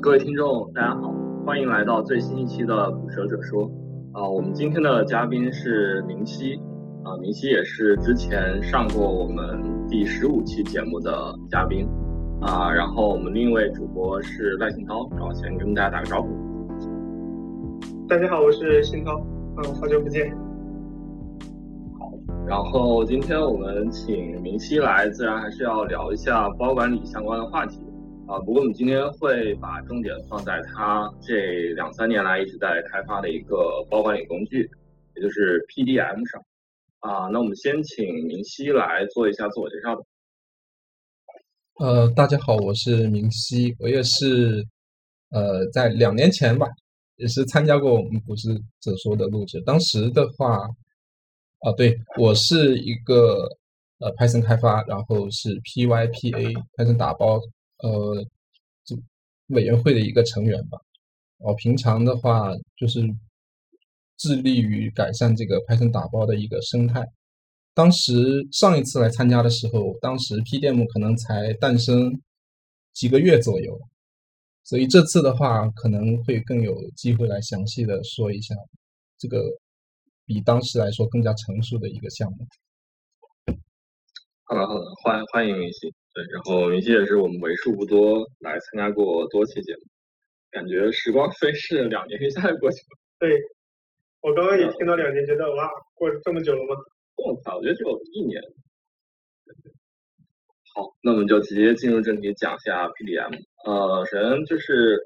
啊，各位听众，大家好，欢迎来到最新一期的《捕蛇者说》啊，我们今天的嘉宾是明熙啊，明熙也是之前上过我们第十五期节目的嘉宾啊，然后我们另一位主播是赖信涛，然后先跟大家打个招呼。大家好，我是信涛，嗯，好久不见。好，然后今天我们请明熙来，自然还是要聊一下包管理相关的话题。啊，不过我们今天会把重点放在他这两三年来一直在开发的一个包管理工具，也就是 PDM 上。啊，那我们先请明熙来做一下自我介绍吧。呃，大家好，我是明熙，我也是呃在两年前吧，也是参加过我们股市者说的录制。当时的话，啊，对我是一个呃 Python 开发，然后是 PYPA Python 打包。呃，这委员会的一个成员吧。哦，平常的话就是致力于改善这个 Python 打包的一个生态。当时上一次来参加的时候，当时 PDM 可能才诞生几个月左右，所以这次的话可能会更有机会来详细的说一下这个比当时来说更加成熟的一个项目。好的，好的，欢欢迎明熙。对，然后明熙也是我们为数不多来参加过多期节目，感觉时光飞逝，两年一下就过去了。对，我刚刚也听到两年，觉得哇，过这么久了吗？这么快？我觉得只有一年。好，那我们就直接进入正题，讲一下 PDM。呃，首先就是，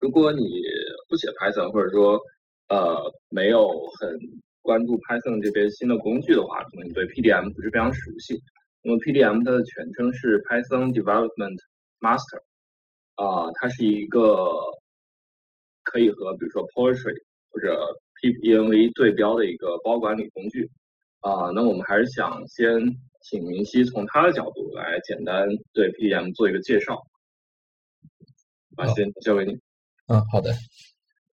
如果你不写 Python，或者说呃没有很关注 Python 这边新的工具的话，可能你对 PDM 不是非常熟悉。那么 PDM 它的全称是 Python Development Master，啊，它是一个可以和比如说 Poetry 或者 PENV 对标的一个包管理工具，啊，那我们还是想先请明熙从他的角度来简单对 PDM 做一个介绍，啊，先交给你。嗯，好的。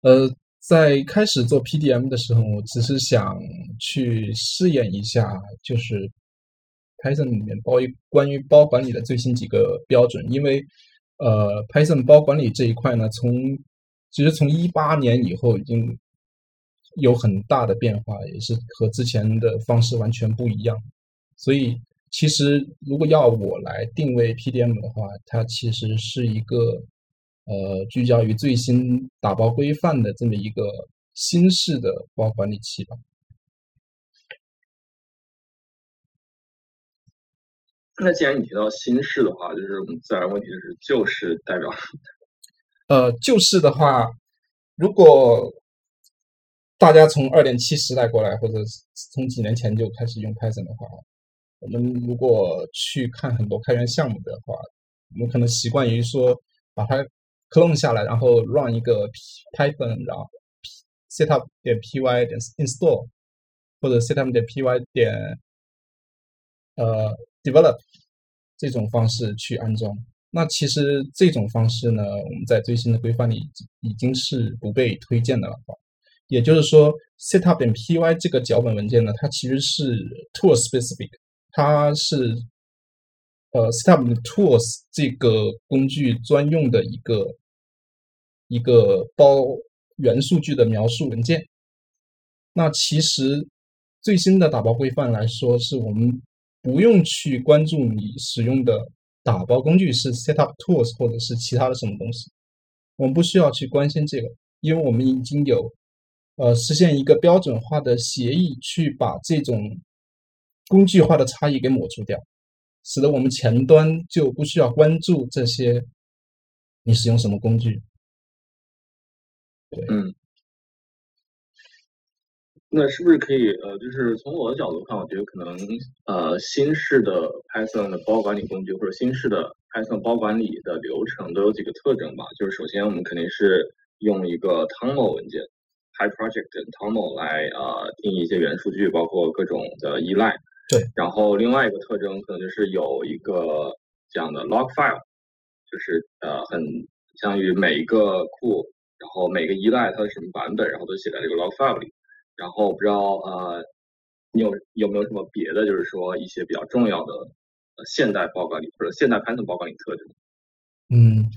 呃，在开始做 PDM 的时候，我只是想去试验一下，就是。Python 里面包一关于包管理的最新几个标准，因为呃，Python 包管理这一块呢，从其实从一八年以后已经有很大的变化，也是和之前的方式完全不一样。所以其实如果要我来定位 PDM 的话，它其实是一个呃聚焦于最新打包规范的这么一个新式的包管理器吧。那既然你提到新式的话，就是我们自然问题就是旧式代表。呃，旧式的话，如果大家从二点七时代过来，或者从几年前就开始用 Python 的话，我们如果去看很多开源项目的话，我们可能习惯于说把它 clone 下来，然后 run 一个 Python，然后 setup 点 py 点 install，或者 setup 点 py 点呃。Develop 这种方式去安装，那其实这种方式呢，我们在最新的规范里已经是不被推荐的了。也就是说，setup.py 这个脚本文件呢，它其实是 tool specific，它是呃 setup tools 这个工具专用的一个一个包元数据的描述文件。那其实最新的打包规范来说，是我们。不用去关注你使用的打包工具是 setup tools 或者是其他的什么东西，我们不需要去关心这个，因为我们已经有呃实现一个标准化的协议，去把这种工具化的差异给抹除掉，使得我们前端就不需要关注这些你使用什么工具。对，嗯。那是不是可以呃，就是从我的角度看，我觉得可能呃新式的 Python 的包管理工具或者新式的 Python 包管理的流程都有几个特征吧。就是首先我们肯定是用一个 TOML 文件，PyProject TOML 来呃定义一些元数据，包括各种的依赖。对。然后另外一个特征可能就是有一个这样的 log file，就是呃很相当于每一个库，然后每个依赖它的什么版本，然后都写在这个 log file 里。然后不知道呃，你有有没有什么别的，就是说一些比较重要的现代报告里或者现代 Python 包管理特征？嗯，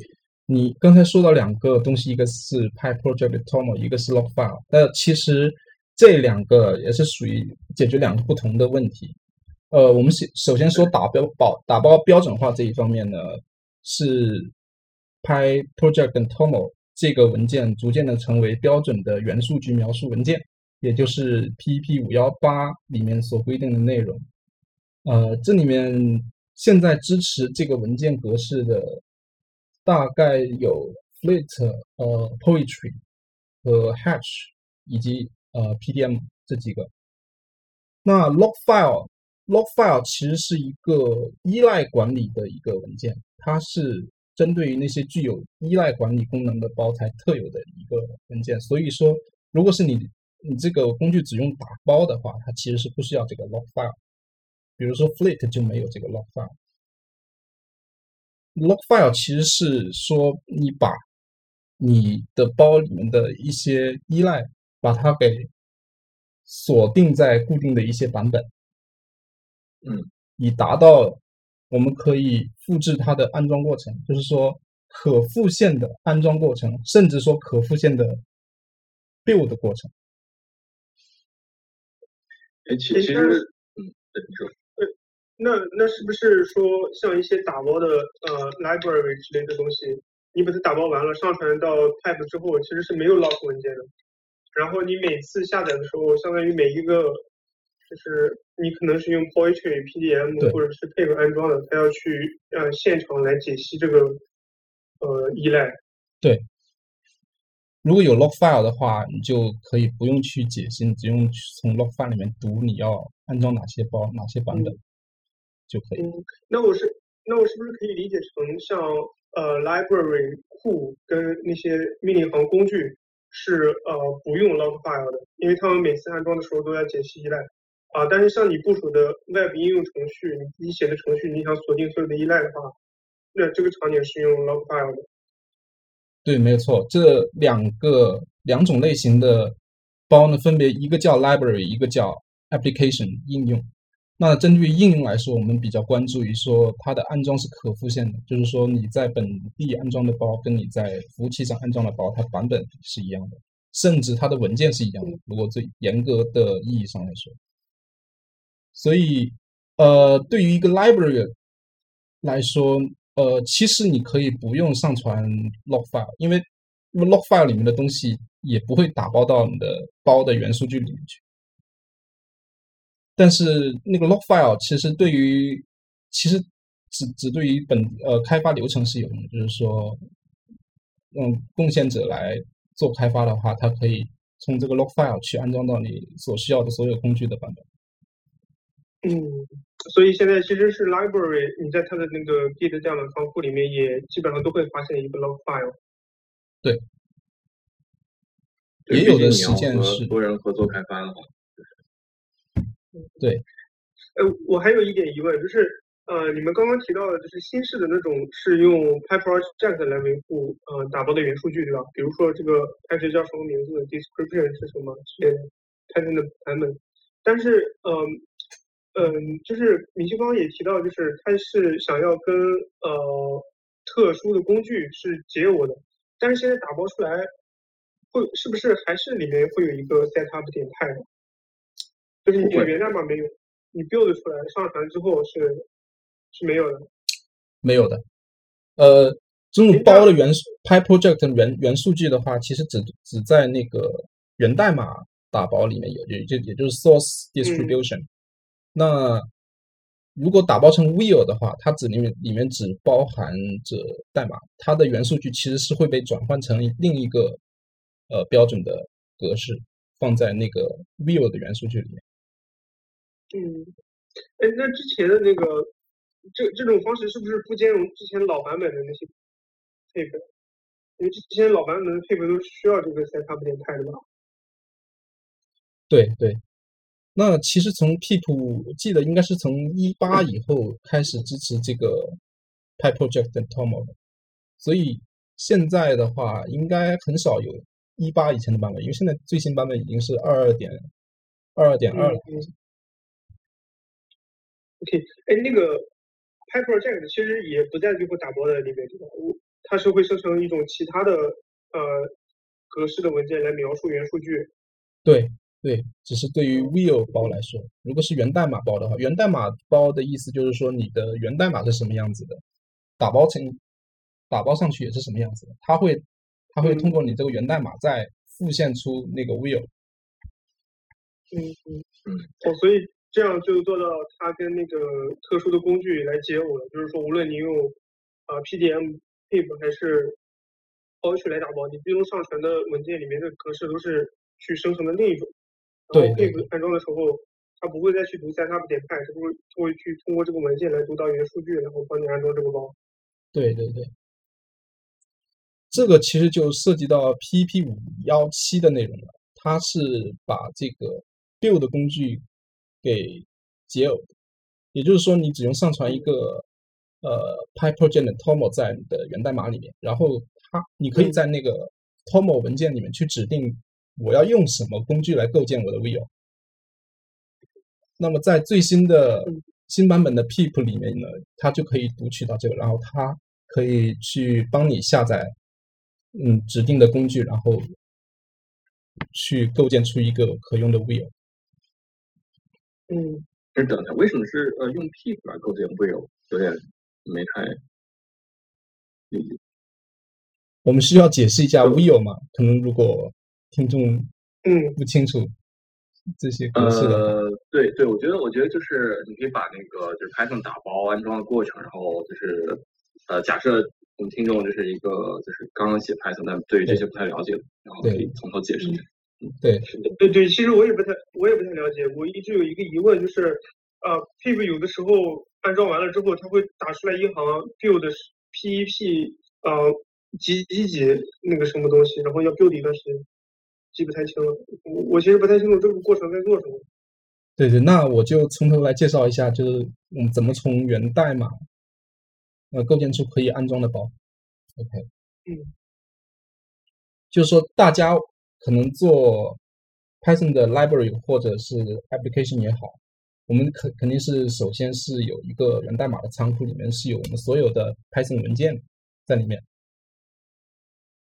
你刚才说到两个东西，一个是 PyProject Toml，一个是 Logfile。那其实这两个也是属于解决两个不同的问题。呃，我们首首先说打标保打包标准化这一方面呢，是 PyProject 跟 Toml 这个文件逐渐的成为标准的元数据描述文件，也就是 PEP 五幺八里面所规定的内容。呃，这里面现在支持这个文件格式的。大概有 Fleet、呃 Poetry 和 Hatch 以及呃 PDM 这几个。那 Logfile Logfile 其实是一个依赖管理的一个文件，它是针对于那些具有依赖管理功能的包才特有的一个文件。所以说，如果是你你这个工具只用打包的话，它其实是不需要这个 Logfile。比如说 Fleet 就没有这个 Logfile。Logfile 其实是说你把你的包里面的一些依赖，把它给锁定在固定的一些版本，嗯，以达到我们可以复制它的安装过程，就是说可复现的安装过程，甚至说可复现的 build 过程。哎，其其实，嗯，你说。那那是不是说，像一些打包的呃 library 之类的东西，你把它打包完了，上传到 Pip 之后，其实是没有 lock 文件的。然后你每次下载的时候，相当于每一个，就是你可能是用 Poetry PDM 或者是配合安装的，它要去让现场来解析这个呃依赖。对。如果有 log file 的话，你就可以不用去解析，你只用从 log file 里面读你要安装哪些包、哪些版本。就可以。嗯，那我是那我是不是可以理解成像呃 library 库跟那些命令行工具是呃不用 log file 的，因为他们每次安装的时候都要解析依赖啊。但是像你部署的 web 应用程序，你自己写的程序，你想锁定所有的依赖的话，那这个场景是用 log file 的。对，没有错。这两个两种类型的包呢，分别一个叫 library，一个叫 application 应用。那针对于应用来说，我们比较关注于说它的安装是可复现的，就是说你在本地安装的包跟你在服务器上安装的包，它版本是一样的，甚至它的文件是一样的。如果最严格的意义上来说，所以呃，对于一个 library 来说，呃，其实你可以不用上传 log file，因为 log file 里面的东西也不会打包到你的包的元数据里面去。但是那个 log file 其实对于其实只只对于本呃开发流程是有用，就是说，嗯，贡献者来做开发的话，它可以从这个 log file 去安装到你所需要的所有工具的版本。嗯，所以现在其实是 library，你在它的那个 Git 这样的仓库里面，也基本上都会发现一个 log file。对，也有的实践是多人合作开发的话。对，呃，我还有一点疑问，就是，呃，你们刚刚提到的，就是新式的那种是用 PyProject 来维护呃打包的元数据，对吧？比如说这个开始叫什么名字，description 是什么之类的，Python 的版本。但是，嗯，嗯，就是米西方也提到，就是他是想要跟呃特殊的工具是结合的，但是现在打包出来，会是不是还是里面会有一个 setup 点 type？就是你源代码没有，你 build 出来上传之后是是没有的，没有的。呃，这种包的元素 PyProject 元元数据的话，其实只只在那个源代码打包里面有，也就也就是 source distribution。那如果打包成 Wheel 的话，它只里面里面只包含着代码，它的元数据其实是会被转换成另一个呃标准的格式，放在那个 Wheel 的元数据里面。嗯，哎，那之前的那个这这种方式是不是不兼容之前老版本的那些？因为之前老版本的配合都需要这个 setup 点 type 的吧？对对，那其实从 Pip 记得应该是从一八以后开始支持这个 PyProject 的 Toml 的，所以现在的话应该很少有一八以前的版本，因为现在最新版本已经是二二点二二点二了。OK，哎，那个 PyProject 其实也不在最后打包的里面，对吧？我它是会生成一种其他的呃格式的文件来描述元数据。对对，只是对于 will 包来说，如果是源代码包的话，源代码包的意思就是说你的源代码是什么样子的，打包成打包上去也是什么样子的，它会它会通过你这个源代码再复现出那个 will。嗯嗯嗯。哦，所以这样就做到它跟那个特殊的工具来接吻了，就是说无论你用啊 PDM、pip 还是 Poetry 来打包，你最终上传的文件里面的格式都是去生成的另一种。对。pip 安装的时候，它不会再去读 setup 点 p 是不是会去通过这个文件来读到元数据，然后帮你安装这个包。对对对。这个其实就涉及到 PEP 五幺七的内容了，它是把这个 build 工具给解耦，也就是说，你只用上传一个呃 PyProject 的 Tomo 在你的源代码里面，然后它你可以在那个 Tomo 文件里面去指定我要用什么工具来构建我的 view？。那么在最新的新版本的 pep 里面呢，它就可以读取到这个，然后它可以去帮你下载。嗯，指定的工具，然后去构建出一个可用的 view。嗯，等等下，为什么是呃用 pep 来构建 view？有点没太理解。我们需要解释一下 view 吗？可能如果听众嗯不清楚这些格式的。呃，对对，我觉得我觉得就是你可以把那个就是 Python 打包安装的过程，然后就是呃假设。我们听众就是一个，就是刚刚写 Python，但对于这些不太了解的，然后可以从头解释一下。嗯，对，对对，其实我也不太，我也不太了解。我一直有一个疑问，就是呃，pip 有的时候安装完了之后，它会打出来一行 build pep 呃几几几那个什么东西，然后要 build 一段时间，记不太清了。我我其实不太清楚这个过程在做什么。对对，那我就从头来介绍一下，就是我们怎么从源代码。呃，构建出可以安装的包，OK，嗯，就是说大家可能做 Python 的 library 或者是 application 也好，我们肯肯定是首先是有一个源代码的仓库，里面是有我们所有的 Python 文件在里面。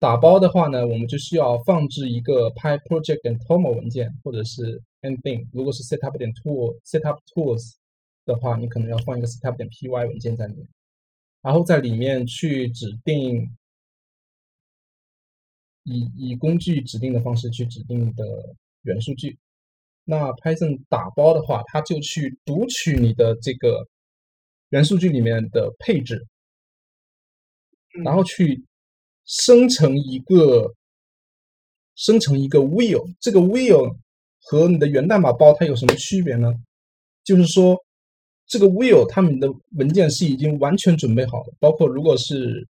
打包的话呢，我们就需要放置一个 PyProject 点 Toml 文件，或者是 anything。如果是 setup 点 tool setup tools 的话，你可能要放一个 setup 点 py 文件在里面。然后在里面去指定，以以工具指定的方式去指定的元数据。那 Python 打包的话，它就去读取你的这个元数据里面的配置，然后去生成一个生成一个 will。这个 will 和你的源代码包它有什么区别呢？就是说。这个 will 他们的文件是已经完全准备好了，包括如果是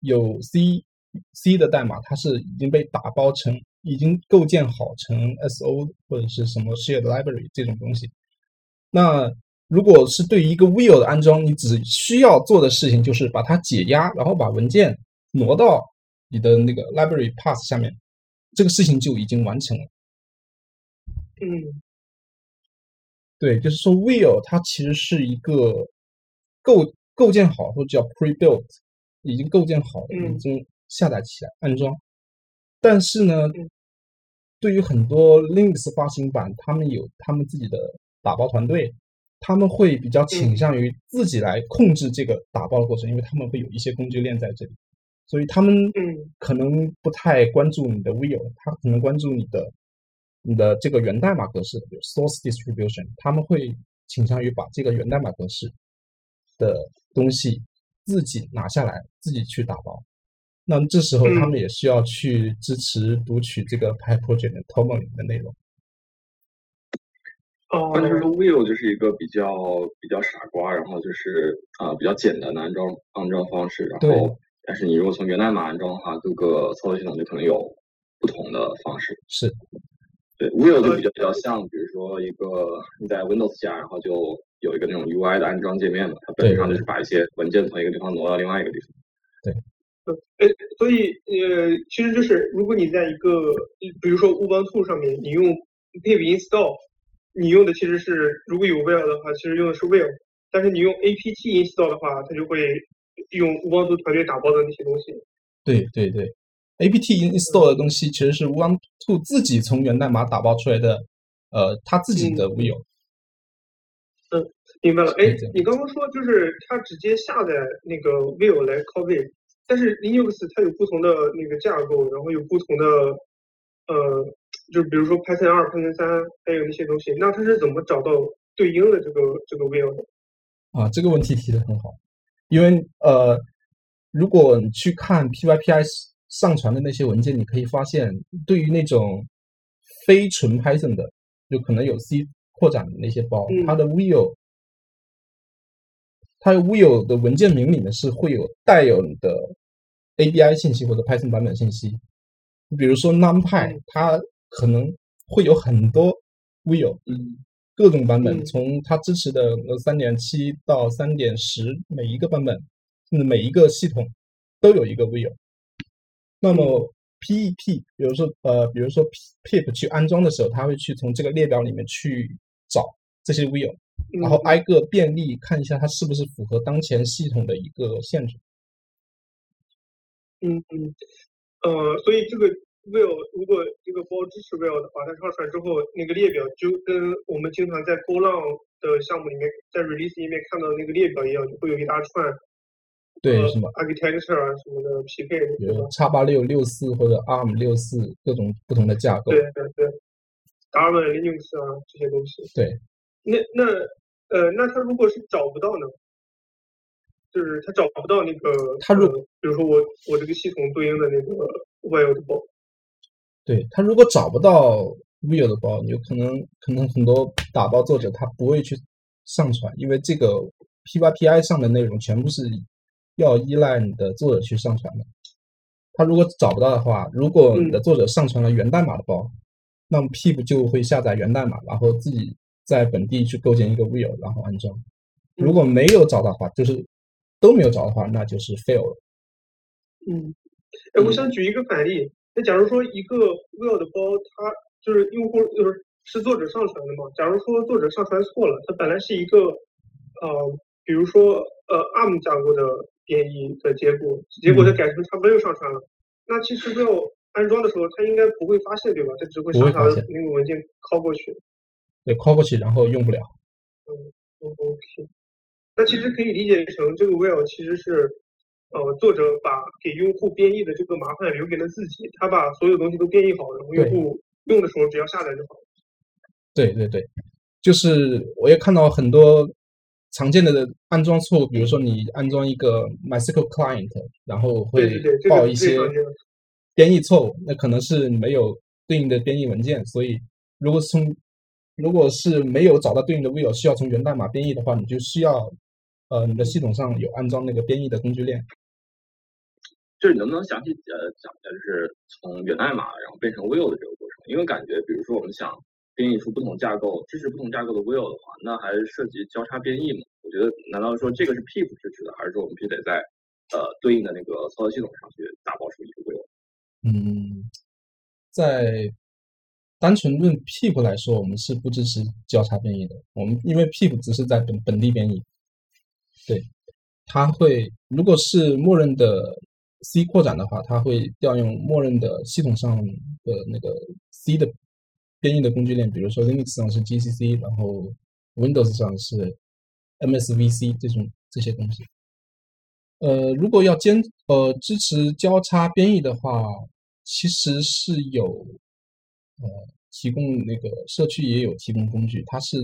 有 C C 的代码，它是已经被打包成，已经构建好成 SO 或者是什么 shared library 这种东西。那如果是对于一个 will 的安装，你只需要做的事情就是把它解压，然后把文件挪到你的那个 library path 下面，这个事情就已经完成了。嗯。对，就是说，will 它其实是一个构构建好或者叫 pre-built，已经构建好了，已经下载起来安装。但是呢，对于很多 Linux 发行版，他们有他们自己的打包团队，他们会比较倾向于自己来控制这个打包的过程，因为他们会有一些工具链在这里，所以他们可能不太关注你的 will，他可能关注你的。你的这个源代码格式，source distribution，他们会倾向于把这个源代码格式的东西自己拿下来，自己去打包。那这时候他们也需要去支持读取这个 PyProject 的 Toml 里面的内容。哦，那就是 Will 就是一个比较比较傻瓜，然后就是啊比较简单的安装安装方式。然后，但是你如果从源代码安装的话，各个操作系统就可能有不同的方式。是。对，Will 就比较比较像，比如说一个你在 Windows 下，然后就有一个那种 UI 的安装界面嘛，它本质上就是把一些文件从一个地方挪到另外一个地方。对，呃，所以呃，其实就是如果你在一个，比如说 Ubuntu 上面，你用 pip install，你用的其实是如果有 Will 的话，其实用的是 Will，但是你用 apt install 的话，它就会用 Ubuntu 团队打包的那些东西。对对对，apt install 的东西其实是 Ubuntu 自己从源代码打包出来的，呃，他自己的 view。嗯，明白了。哎，你刚刚说就是它直接下载那个 view 来 copy，但是 Linux 它有不同的那个架构，然后有不同的呃，就比如说 Python 二、Python 三，还有那些东西，那它是怎么找到对应的这个这个 view 的？啊，这个问题提的很好，因为呃，如果你去看 PyPI 上传的那些文件，你可以发现，对于那种非纯 Python 的，就可能有 C 扩展的那些包，它的 will，它 will 的文件名里面是会有带有你的 ABI 信息或者 Python 版本信息。你比如说 NumPy，它可能会有很多 will。嗯。各种版本，从它支持的呃三点七到三点十，每一个版本，甚至每一个系统都有一个 view。那么 pep，比如说呃，比如说 pip 去安装的时候，它会去从这个列表里面去找这些 view，然后挨个便利看一下它是不是符合当前系统的一个限制。嗯嗯，呃，所以这个。Will 如果这个包支持 will 的话，它上传之后，那个列表就跟我们经常在 GoLang 的项目里面，在 release 页面看到的那个列表一样，就会有一大串，对什么 architecture 啊什么的匹配，比如叉八六六四或者 ARM 六四各种不同的架构，对对对，ARM Linux 啊这些东西，对，那那呃那他如果是找不到呢？就是他找不到那个，他如比如说我我这个系统对应的那个 will 的包。对他如果找不到 view 的包，有可能可能很多打包作者他不会去上传，因为这个 P 八 PI 上的内容全部是要依赖你的作者去上传的。他如果找不到的话，如果你的作者上传了源代码的包，那么 Pip 就会下载源代码，然后自己在本地去构建一个 will，然后安装。如果没有找到的话，就是都没有找的话，那就是 fail 了。嗯，哎，我想举一个反例。那假如说一个 will 的包，它就是用户就是是作者上传的嘛？假如说作者上传错了，它本来是一个呃，比如说呃 ARM 架构的编译的结果，结果它改成叉八六上传了，那其实 will 安装的时候，它应该不会发现对吧？它只会上传那个文件拷过去。对，拷过去然后用不了。嗯，OK。那其实可以理解成这个 will 其实是。呃，作者把给用户编译的这个麻烦留给了自己，他把所有东西都编译好，然后用户用的时候只要下载就好。对对对，就是我也看到很多常见的安装错误，比如说你安装一个 MySQL client，然后会报一些编译错误，那可能是没有对应的编译文件，所以如果从如果是没有找到对应的 will 需要从源代码编译的话，你就需要呃你的系统上有安装那个编译的工具链。就是能不能详细呃讲一下，就是从源代码然后变成 will 的这个过程？因为感觉，比如说我们想编译出不同架构、支持不同架构的 will 的话，那还是涉及交叉编译嘛？我觉得，难道说这个是 pip 支持的，还是说我们必须得在呃对应的那个操作系统上去打包出一个 will？嗯，在单纯论 pip 来说，我们是不支持交叉编译的。我们因为 pip 只是在本本地编译，对，它会如果是默认的。C 扩展的话，它会调用默认的系统上的那个 C 的编译的工具链，比如说 Linux 上是 GCC，然后 Windows 上是 MSVC 这种这些东西。呃，如果要兼呃支持交叉编译的话，其实是有呃提供那个社区也有提供工具，它是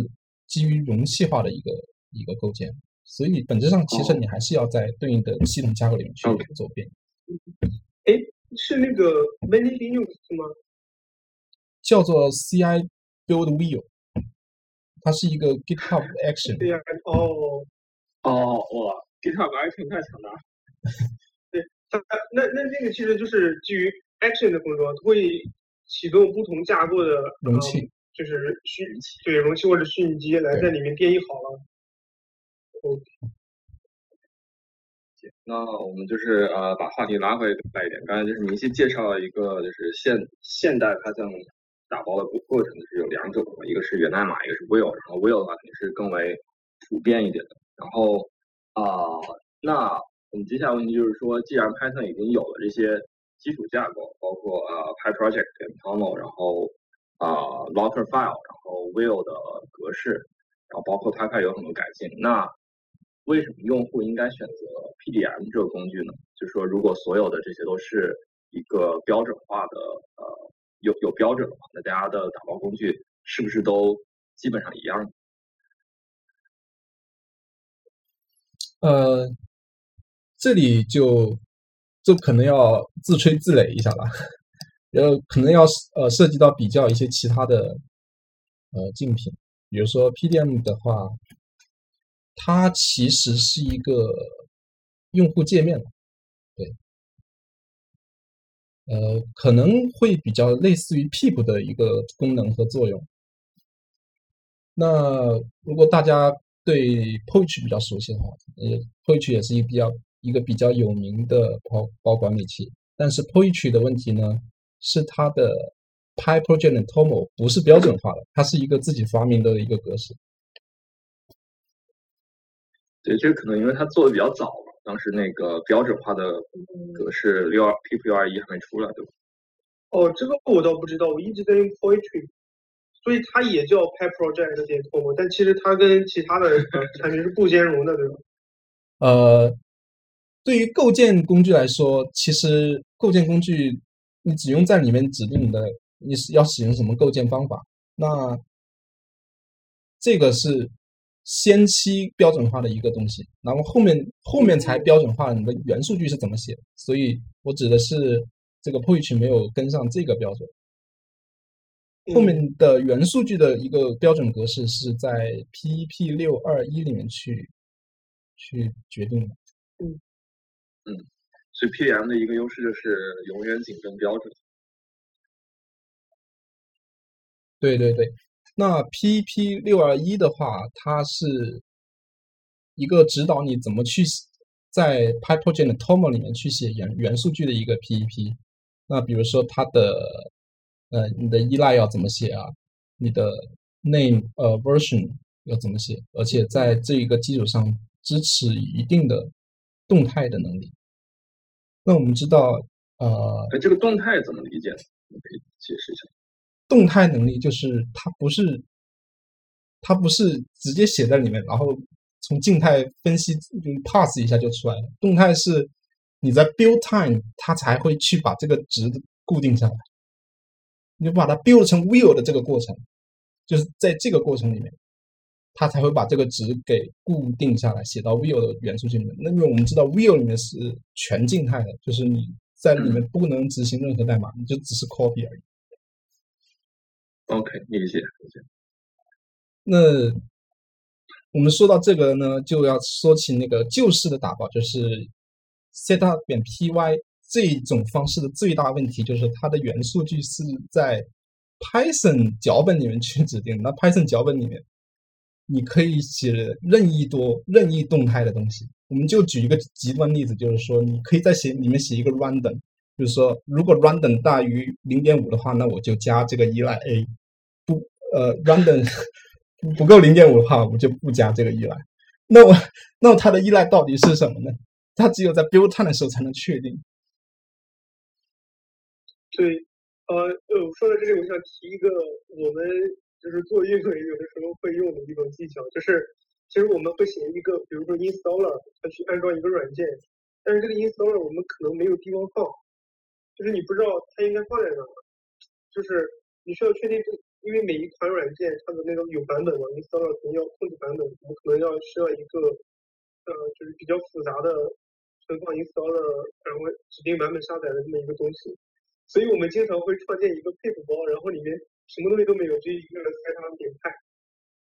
基于容器化的一个一个构建，所以本质上其实你还是要在对应的系统架构里面去做编译。哎，是那个 Many Linux 吗？叫做 CI Build Will，它是一个 GitHub Action。对呀，哦，哦，哇，GitHub Action 太强大了。对，它那那那个其实就是基于 Action 的工作，会启动不同架构的容器，就是虚对容器或者虚拟机来在里面编译好了。OK。那我们就是呃把话题拉回来一点，刚才就是明细介绍了一个就是现现代 Python 打包的过程，就是有两种，一个是源代码，一个是 will，然后 will 的话肯定是更为普遍一点的。然后啊，那我们接下来问题就是说，既然 Python 已经有了这些基础架构，包括呃 PyProject、Toml，然后啊 Locker File，然后 Will 的格式，然后包括 PyPy 有很多改进，那为什么用户应该选择 PDM 这个工具呢？就是说，如果所有的这些都是一个标准化的呃有有标准的话，那大家的打包工具是不是都基本上一样？呃，这里就就可能要自吹自擂一下了，呃，可能要呃涉及到比较一些其他的呃竞品，比如说 PDM 的话，它其实是一个用户界面，对，呃，可能会比较类似于 Pip 的一个功能和作用。那如果大家对 Poetry 比较熟悉的话，呃，Poetry 也是一比较一个比较有名的包包管理器。但是 Poetry 的问题呢，是它的 PyProject Toml 不是标准化的，它是一个自己发明的一个格式。对，这个可能因为它做的比较早嘛，当时那个标准化的格式六二 Pip 六二一还没出来，对吧？哦，这个我倒不知道，我一直在用 Poetry。所以它也叫 PyProject 点 Toml，但其实它跟其他的产品是不兼容的，对吧？呃，对于构建工具来说，其实构建工具你只用在里面指定的你是要使用什么构建方法，那这个是先期标准化的一个东西，然后后面后面才标准化你的元数据是怎么写。所以我指的是这个 Poetry 没有跟上这个标准。后面的元数据的一个标准格式是在 PEP 六二一里面去去决定的。嗯嗯，所以 PDM 的一个优势就是永远紧跟标准。对对对，那 PEP 六二一的话，它是一个指导你怎么去在 PyProject Toml 里面去写元元数据的一个 PEP。那比如说它的。呃，你的依赖要怎么写啊？你的 name 呃 version 要怎么写？而且在这一个基础上支持一定的动态的能力。那我们知道，呃，这个动态怎么理解？你可以解释一下。动态能力就是它不是它不是直接写在里面，然后从静态分析就 pass 一下就出来了。动态是你在 build time 它才会去把这个值固定下来。你把它 build 成 will 的这个过程，就是在这个过程里面，它才会把这个值给固定下来，写到 will 的元素里面。那因为我们知道 will 里面是全静态的，就是你在里面不能执行任何代码，你就只是 copy 而已。OK，理解理解。那我们说到这个呢，就要说起那个旧式的打包，就是 setup 点 py。这种方式的最大问题就是它的元数据是在 Python 脚本里面去指定。那 Python 脚本里面，你可以写任意多、任意动态的东西。我们就举一个极端例子，就是说，你可以在写里面写一个 random，就是说，如果 random 大于零点五的话，那我就加这个依赖 a；呃，random 不够零点五的话，我们就不加这个依赖。那我，那它的依赖到底是什么呢？它只有在 build time 的时候才能确定。对，呃呃，说到这里，我想提一个我们就是做运维有的时候会用的一种技巧，就是其实我们会写一个，比如说 installer，它去安装一个软件，但是这个 installer 我们可能没有地方放，就是你不知道它应该放在哪，就是你需要确定这，因为每一款软件它的那个有版本嘛，installer 可能要控制版本，我们可能要需要一个呃，就是比较复杂的存放 installer，然后指定版本下载的这么一个东西。所以我们经常会创建一个 pip 包，然后里面什么东西都没有，就一个 setup 点派。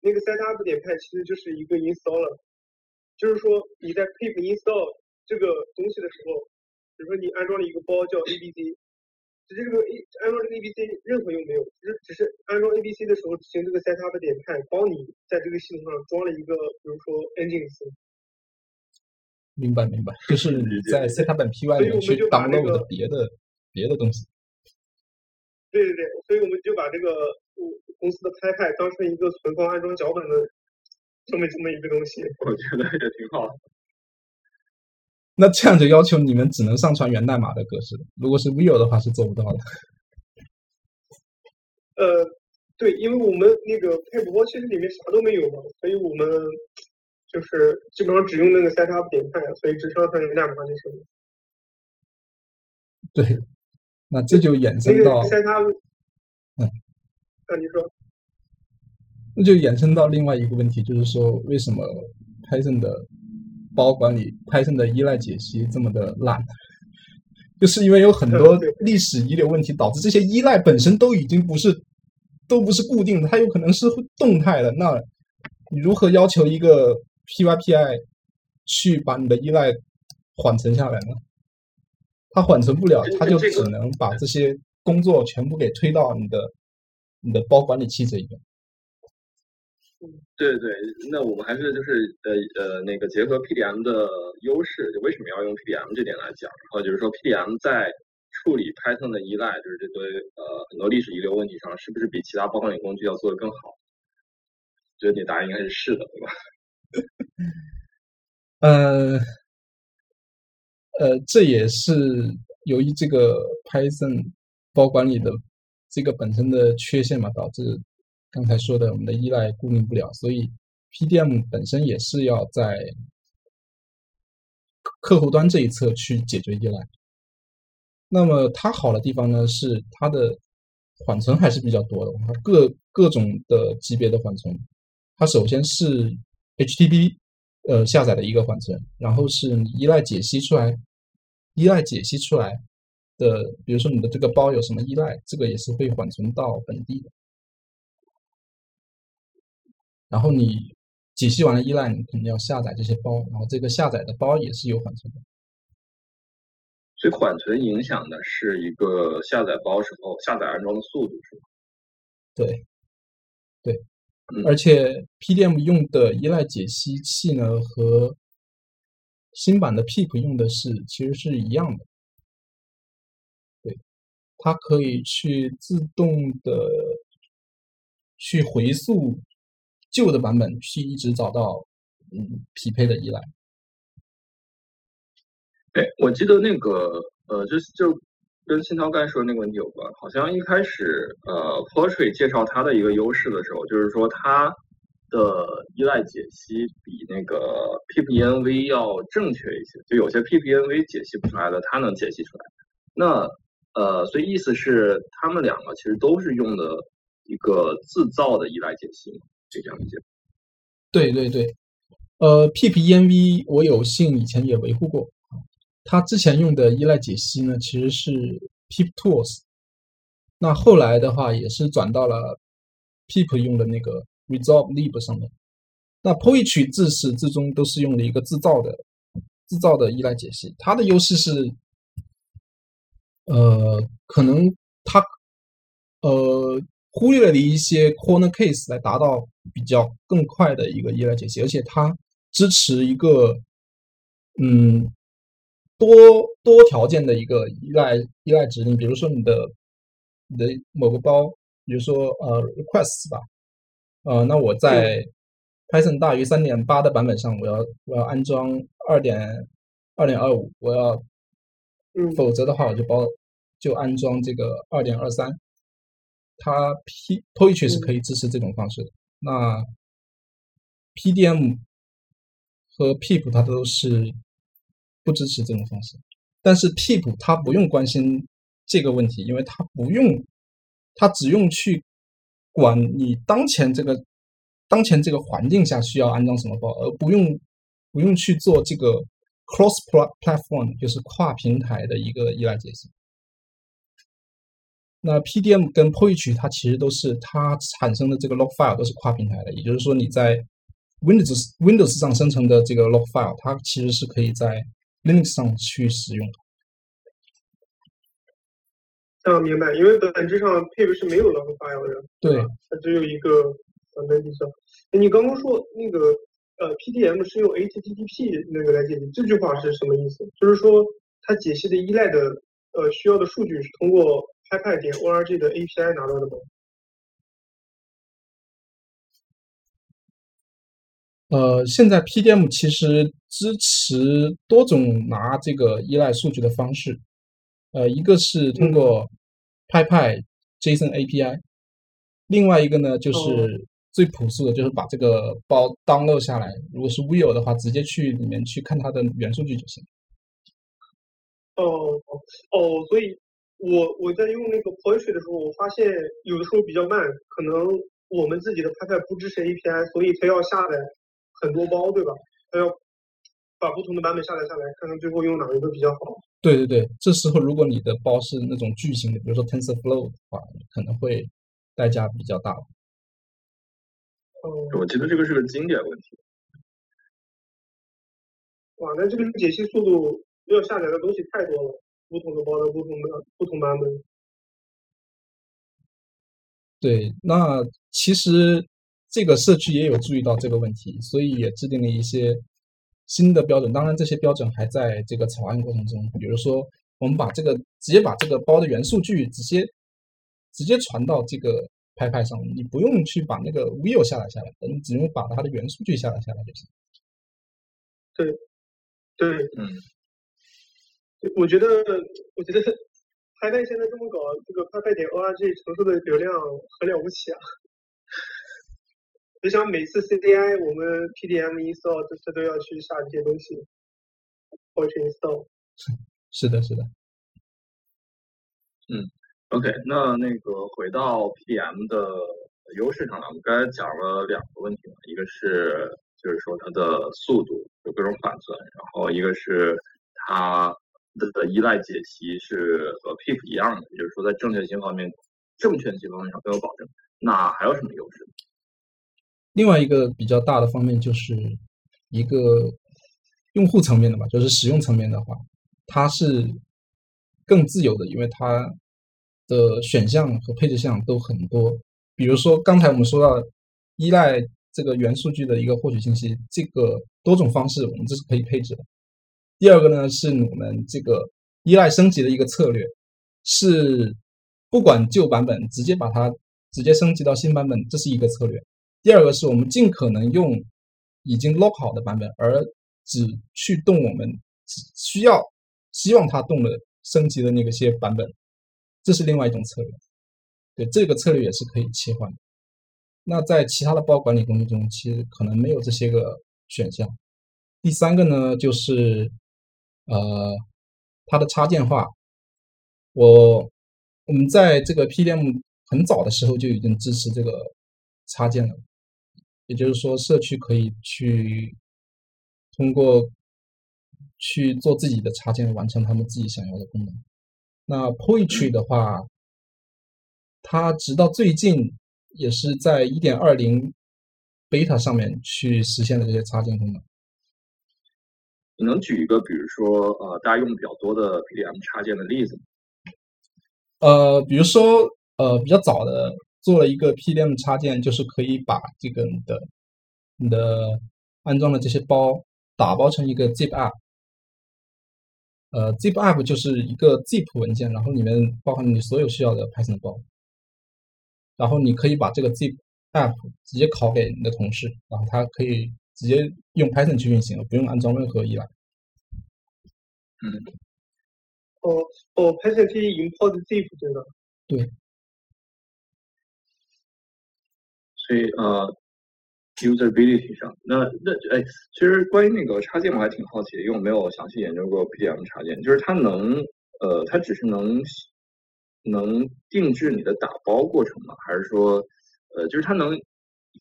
那个 setup 点派其实就是一个 installer，就是说你在 pip install 这个东西的时候，比如说你安装了一个包叫 abc，其实这个 a 安装这个 abc 任何用没有，只是只是安装 abc 的时候执行这个 setup 点派，帮你在这个系统上装了一个，比如说 engines。明白明白，就是你在 setup 版 py 里面去 download 的别的别的东西。对对对，所以我们就把这个公司的 PyPy 当成一个存放安装脚本的这么这么一个东西。我觉得也挺好。那这样就要求你们只能上传源代码的格式。如果是 Vue 的话是做不到的。呃，对，因为我们那个配补包其实里面啥都没有嘛，所以我们就是基本上只用那个 setup 点派，所以只上传源代码就行了。对，那这就衍那生到个 setup，嗯，啊，你说。那就衍生到另外一个问题，就是说为什么 Python 的包管理、Python 的依赖解析这么的烂？就是因为有很多历史遗留问题，导致这些依赖本身都已经不是都不是固定的，它有可能是动态的。那你如何要求一个 PyPI 去把你的依赖缓存下来呢？它缓存不了，它就只能把这些工作全部给推到你的你的包管理器这一边。对对，那我们还是就是呃呃那个结合 PDM 的优势，就为什么要用 PDM 这点来讲，然后就是说 PDM 在处理 Python 的依赖，就是这堆呃很多历史遗留问题上，是不是比其他包管理工具要做得更好？觉得你答案应该是是的，对吧？呃，呃，这也是由于这个 Python 包管理的这个本身的缺陷嘛，导致刚才说的我们的依赖固定不了，所以 PDM 本身也是要在客户端这一侧去解决依赖。那么它好的地方呢，是它的缓存还是比较多的，它各各种的级别的缓存。它首先是 HTTP 呃下载的一个缓存，然后是依赖解析出来，依赖解析出来的，比如说你的这个包有什么依赖，这个也是会缓存到本地的。然后你解析完了依赖，你肯定要下载这些包，然后这个下载的包也是有缓存的。所以缓存影响的是一个下载包时候下载安装的速度，是吗？对，对，嗯而且 PDM 用的依赖解析器呢，和新版的 PIP 用的是其实是一样的。对，它可以去自动的去回溯旧的版本，去一直找到嗯匹配的依赖。哎，我记得那个呃，就是就跟新涛刚才说的那个问题有关，好像一开始呃，Portrait 介绍它的一个优势的时候，就是说它的依赖解析比那个 PPNV 要正确一些，就有些 PPNV 解析不出来的，它能解析出来。那呃，所以意思是他们两个其实都是用的一个自造的依赖解析嘛，这样理解。对对对，呃，PIP-ENV 我有幸以前也维护过，它之前用的依赖解析呢其实是 PipTools，那后来的话也是转到了 Pip 用的那个 ResolveLib 上面。那 Poetry 自始至终都是用的一个自造的自造的依赖解析，它的优势是，呃，可能它呃忽略了一些 corner case 来达到比较更快的一个依赖解析，而且它支持一个嗯多多条件的一个依赖依赖指令，比如说你的你的某个包，比如说呃 requests 吧，呃，那我在 Python 大于三点八的版本上，我要我要安装二点二点二五，我要嗯否则的话我就包就安装这个二点二三。它 P Poetry 是可以支持这种方式的。那 PDM 和 Pip 它都是不支持这种方式，但是 Pip 它不用关心这个问题，因为它不用，它只用去管你当前这个当前这个环境下需要安装什么包，而不用不用去做这个 cross pla- platform，就是跨平台的一个依赖解析。那 PDM 跟 Poetry 它其实都是它产生的这个 log file 都是跨平台的，也就是说你在 Windows Windows 上生成的这个 log file，它其实是可以在 Linux 上去使用的。啊，明白，因为本质上 Pip 是没有 log file 的，对，它只有一个版本底层。哎你刚刚说那个呃 PDM 是用 HTTP 那个来解析，这句话是什么意思？就是说它解析的依赖的呃需要的数据是通过 PyPy 点 org 的 API 拿到的吗？呃，现在 PDM 其实支持多种拿这个依赖数据的方式，呃，一个是通过 PyPy JSON API，另外一个呢就是最朴素的，就是把这个包 download 下来，如果是 Vue 的话，直接去里面去看它的元数据就行。哦哦哦，所以我我在用那个 Poetry 的时候，我发现有的时候比较慢，可能我们自己的 PyPy 不支持 API，所以它要下载。很多包对吧？它要把不同的版本下载下来，看看最后用哪一个比较好。对对对，这时候如果你的包是那种巨型的，比如说 TensorFlow 的话，可能会代价比较大。哦，我觉得这个是个经典问题。哇，那这个解析速度要下载的东西太多了，不同的包的不同的不同版本。对，那其实。这个社区也有注意到这个问题，所以也制定了一些新的标准。当然，这些标准还在这个草案过程中。比如说，我们把这个直接把这个包的元数据直接直接传到这个 PyPy 上，你不用去把那个 view 下载下来，你只用把它的元数据下载下来就行。对，对，嗯，我觉得，我觉得 PyPy 现在这么搞，这个 PyPy 点 org 承受的流量很了不起啊。就像每次 CDI 我们 PDM install 这次都要去下这些东西，或者 install。是的，是的。嗯，OK，那那个回到 PDM 的优势上来，我们刚才讲了两个问题嘛，一个是就是说它的速度有各种缓存，然后一个是它的依赖解析是和 PIP 一样的，也就是说在正确性方面、正确性方面上都有保证。那还有什么优势？另外一个比较大的方面就是一个用户层面的吧，就是使用层面的话，它是更自由的，因为它的选项和配置项都很多。比如说刚才我们说到依赖这个元数据的一个获取信息，这个多种方式我们这是可以配置的。第二个呢是我们这个依赖升级的一个策略，是不管旧版本直接把它直接升级到新版本，这是一个策略。第二个是我们尽可能用已经 lock 好的版本，而只去动我们需要、希望它动的升级的那个些版本，这是另外一种策略。对，这个策略也是可以切换的。那在其他的包管理工具中，其实可能没有这些个选项。第三个呢，就是呃，它的插件化。我我们在这个 PDM 很早的时候就已经支持这个插件了。也就是说，社区可以去通过去做自己的插件，完成他们自己想要的功能。那 Poetry 的话，它直到最近也是在1.20 beta 上面去实现了这些插件功能。你能举一个，比如说呃，大家用的比较多的 PDM 插件的例子吗？呃，比如说呃，比较早的。做了一个 PDM 插件，就是可以把这个你的你的安装的这些包打包成一个 zip up。呃，zip up 就是一个 zip 文件，然后里面包含你所有需要的 Python 包。然后你可以把这个 zip app 直接拷给你的同事，然后他可以直接用 Python 去运行，不用安装任何依赖。嗯。哦哦，Python 可以 import zip 对吧？对。所以呃，usability 上，那那哎，其实关于那个插件我还挺好奇的，因为我没有详细研究过 PDM 插件，就是它能呃，它只是能能定制你的打包过程吗？还是说呃，就是它能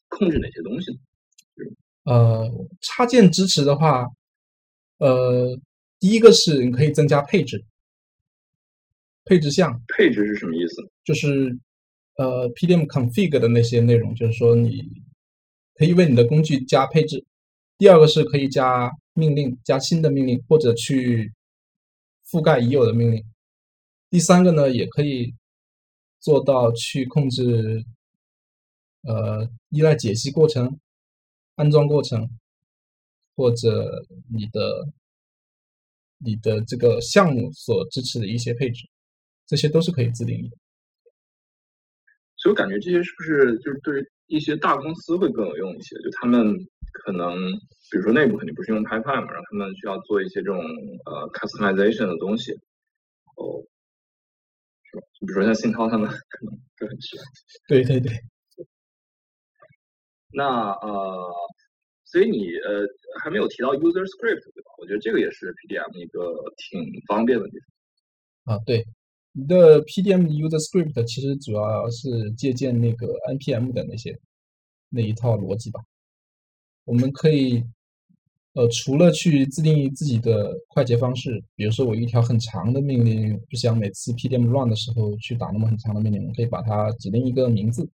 控制哪些东西呢？呃，插件支持的话，呃，第一个是你可以增加配置，配置项。配置是什么意思？就是。呃，PDM config 的那些内容，就是说你可以为你的工具加配置。第二个是可以加命令，加新的命令，或者去覆盖已有的命令。第三个呢，也可以做到去控制呃依赖解析过程、安装过程，或者你的你的这个项目所支持的一些配置，这些都是可以自定义的。所以我感觉这些是不是就是对于一些大公司会更有用一些？就他们可能，比如说内部肯定不是用 Python 嘛，然后他们需要做一些这种呃 customization 的东西，哦，是吧？比如说像信涛他们 可能就很需要。对对对。那呃，所以你呃还没有提到 user script 对吧？我觉得这个也是 PDM 一个挺方便的地方。啊，对，你的 PDM user script 其实主要是借鉴那个 npm 的那些那一套逻辑吧。我们可以呃除了去自定义自己的快捷方式，比如说我一条很长的命令不想每次 PDM run 的时候去打那么很长的命令，我们可以把它指定一个名字，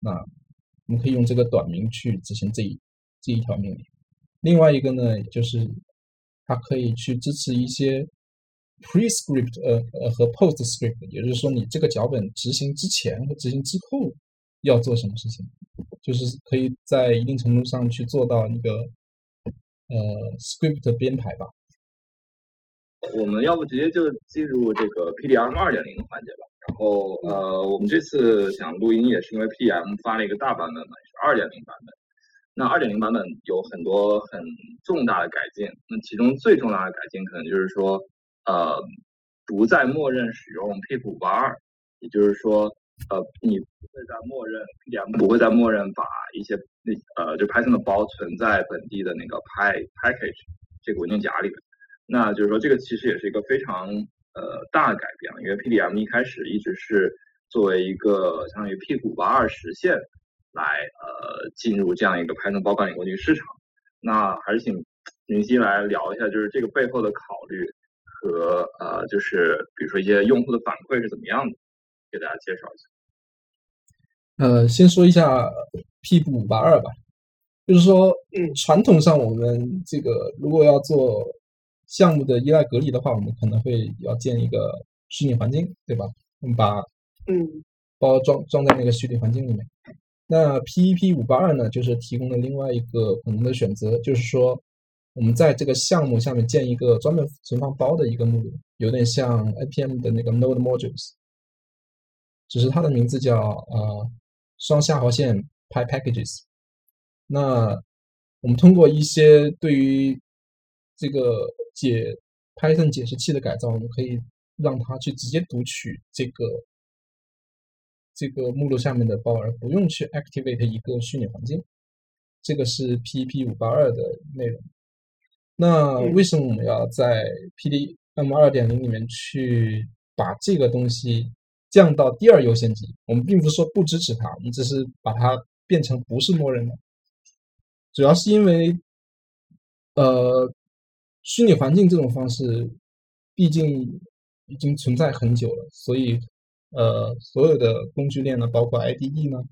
那。我们可以用这个短名去执行这一这一条命令。另外一个呢，就是它可以去支持一些 pre-script 呃呃和 post-script，也就是说你这个脚本执行之前和执行之后要做什么事情，就是可以在一定程度上去做到一个呃 script 编排吧。我们要不直接就进入这个 PDM 二点零环节吧。然后呃，我们这次想录音也是因为 PM 发了一个大版本嘛，是二点零版本。那二点零版本有很多很重大的改进，那其中最重大的改进可能就是说，呃，不再默认使用 pip 五八二，也就是说，呃，你不会再默认 PM 不会再默认把一些那呃就 Python 的包存在本地的那个 py package 这个文件夹里面。那就是说，这个其实也是一个非常。呃，大的改变了，因为 PDM 一开始一直是作为一个相当于 P 五八二实现来呃进入这样一个 Python 包管理工具市场。那还是请云溪来聊一下，就是这个背后的考虑和呃，就是比如说一些用户的反馈是怎么样的，给大家介绍一下。呃，先说一下 P 五八二吧，就是说，嗯，传统上我们这个如果要做。项目的依赖隔离的话，我们可能会要建一个虚拟环境，对吧？我们把嗯包装装在那个虚拟环境里面。那 PEP 五八二呢，就是提供了另外一个可能的选择，就是说我们在这个项目下面建一个专门存放包的一个目录，有点像 npm 的那个 node modules，只是它的名字叫呃双下划线 py packages。那我们通过一些对于这个解 Python 解释器的改造，我们可以让它去直接读取这个这个目录下面的包，而不用去 activate 一个虚拟环境。这个是 PEP 五八二的内容。那为什么我们要在 PDM 二点零里面去把这个东西降到第二优先级？我们并不是说不支持它，我们只是把它变成不是默认的。主要是因为，呃。虚拟环境这种方式，毕竟已经存在很久了，所以呃，所有的工具链呢，包括 IDE 呢，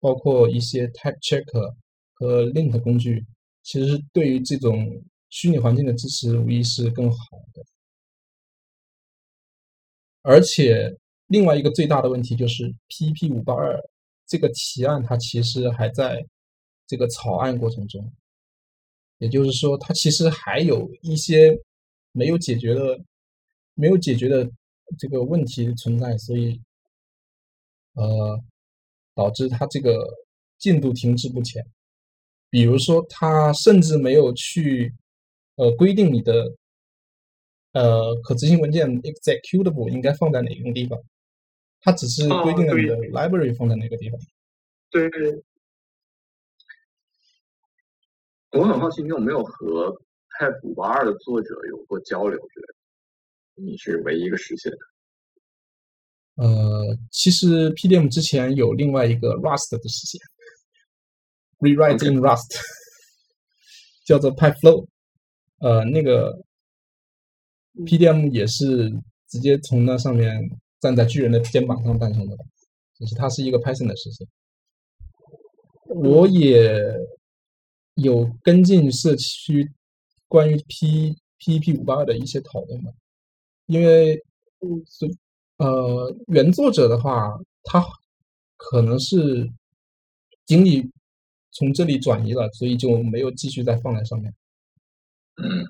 包括一些 Type Checker 和 Lint 工具，其实对于这种虚拟环境的支持无疑是更好的。而且另外一个最大的问题就是 PP 五八二这个提案，它其实还在这个草案过程中。也就是说，它其实还有一些没有解决的、没有解决的这个问题存在，所以呃，导致它这个进度停滞不前。比如说，它甚至没有去呃规定你的呃可执行文件 executable 应该放在哪个地方，它只是规定了你的 library 放在哪个地方。对对。我很好奇，你有没有和 Type 五八二的作者有过交流之类的？你是唯一一个实现的。呃，其实 PDM 之前有另外一个 Rust 的实现，Rewrite in Rust，叫做 PyFlow。呃，那个 PDM 也是直接从那上面站在巨人的肩膀上诞生的，就是它是一个 Python 的实现。我也。有跟进社区关于 P P P 五八二的一些讨论吗？因为所呃原作者的话，他可能是精力从这里转移了，所以就没有继续再放在上面。嗯，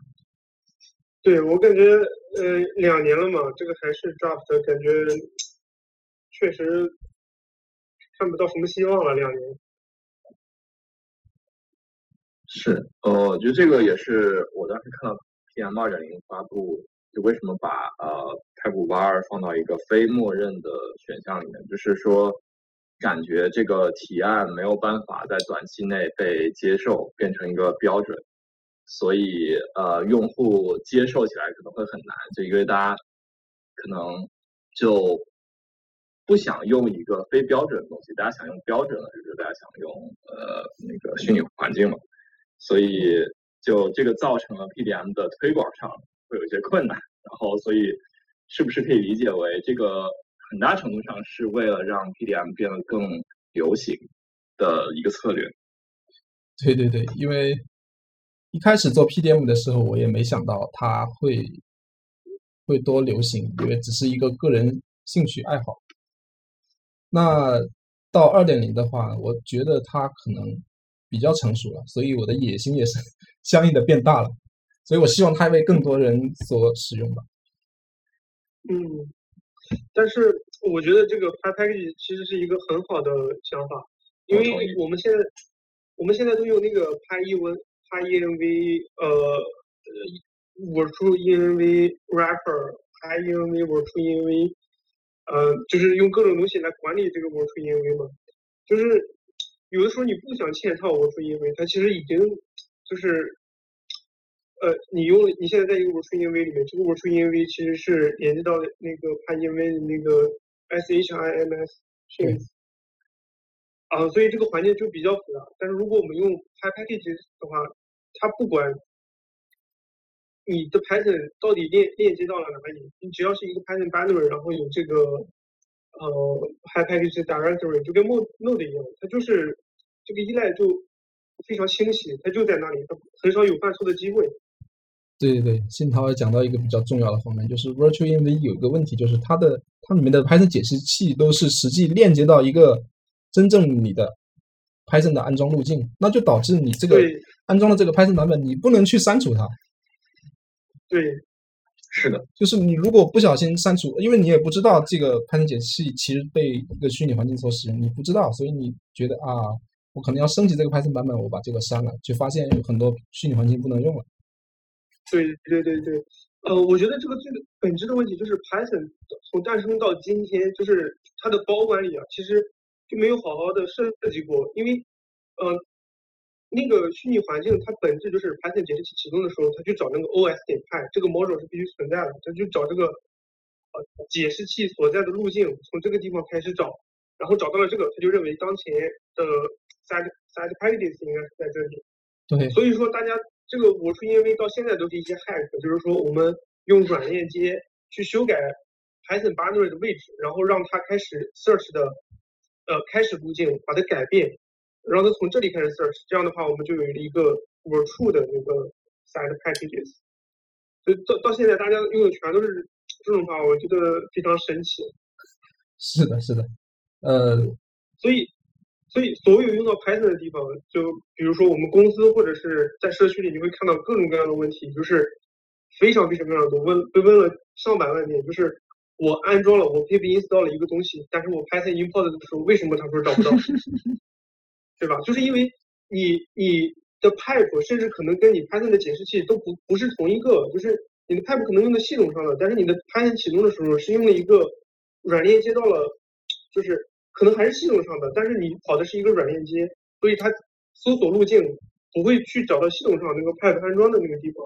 对我感觉呃两年了嘛，这个还是 draft，感觉确实看不到什么希望了，两年。是，呃，我觉得这个也是我当时看到 PM 二点零发布，就为什么把呃 Type 8放到一个非默认的选项里面，就是说感觉这个提案没有办法在短期内被接受，变成一个标准，所以呃用户接受起来可能会很难，就因为大家可能就不想用一个非标准的东西，大家想用标准的，就是大家想用呃那个虚拟环境嘛。所以，就这个造成了 PDM 的推广上会有一些困难。然后，所以是不是可以理解为这个很大程度上是为了让 PDM 变得更流行的一个策略？对对对，因为一开始做 PDM 的时候，我也没想到它会会多流行，因为只是一个个人兴趣爱好。那到二点零的话，我觉得它可能。比较成熟了，所以我的野心也是 相应的变大了，所以我希望它为更多人所使用吧。嗯，但是我觉得这个 Pi Package 其实是一个很好的想法，因为我们现在我们现在都用那个 Pi Env Pi Env 呃 Virtual Env Wrapper Pi Env Virtual Env 呃就是用各种东西来管理这个 Virtual Env 嘛，就是。有的时候你不想嵌套，我出因为它其实已经就是呃，你用。你现在在一个我出因为里面，这个我出因为其实是连接到那个派因为的那个 SHIMS 啊。所以这个环境就比较复杂，但是如果我们用 hi package 的话，它不管你的 Python 到底链链接到了哪里，你只要是一个 Python bundle，然后有这个呃 hi package directory，就跟 mode 一样，它就是。这个依赖就非常清晰，它就在那里，它很少有犯错的机会。对对对，信涛讲到一个比较重要的方面，就是 Virtual Env 有个问题，就是它的它里面的 Python 解释器都是实际链接到一个真正你的 Python 的安装路径，那就导致你这个安装的这个 Python 版本，你不能去删除它。对，是的，就是你如果不小心删除，因为你也不知道这个 Python 解释器其实被一个虚拟环境所使用，你不知道，所以你觉得啊。我可能要升级这个 Python 版本，我把这个删了，就发现有很多虚拟环境不能用了。对对对对，呃，我觉得这个最本质的问题就是 Python 从诞生到今天，就是它的包管理啊，其实就没有好好的设计过。因为，呃，那个虚拟环境它本质就是 Python 解释器启动的时候，它去找那个 OS 点 Py 这个 module 是必须存在的，它就找这个呃解释器所在的路径，从这个地方开始找，然后找到了这个，他就认为当前的 side side packages 应该是在这里，对，所以说大家这个我是因为到现在都是一些 hack，就是说我们用软链接去修改 Python boundary 的位置，然后让它开始 search 的呃开始路径，把它改变，然后它从这里开始 search，这样的话我们就有了一个 virtual 的那个 side packages，所以到到现在大家用的全都是这种话，我觉得非常神奇。是的，是的，呃，所以。所以，所有用到 Python 的地方，就比如说我们公司或者是在社区里，你会看到各种各样的问题，就是非常非常非常多，问被问了上百万遍，就是我安装了，我 pip install 了一个东西，但是我 Python import 的时候，为什么他说找不到？对吧？就是因为你你的 pipe 甚至可能跟你 Python 的解释器都不不是同一个，就是你的 pipe 可能用的系统上的，但是你的 Python 启动的时候是用了一个软链接到了，就是。可能还是系统上的，但是你跑的是一个软链接，所以它搜索路径不会去找到系统上那个 pipe 安装的那个地方，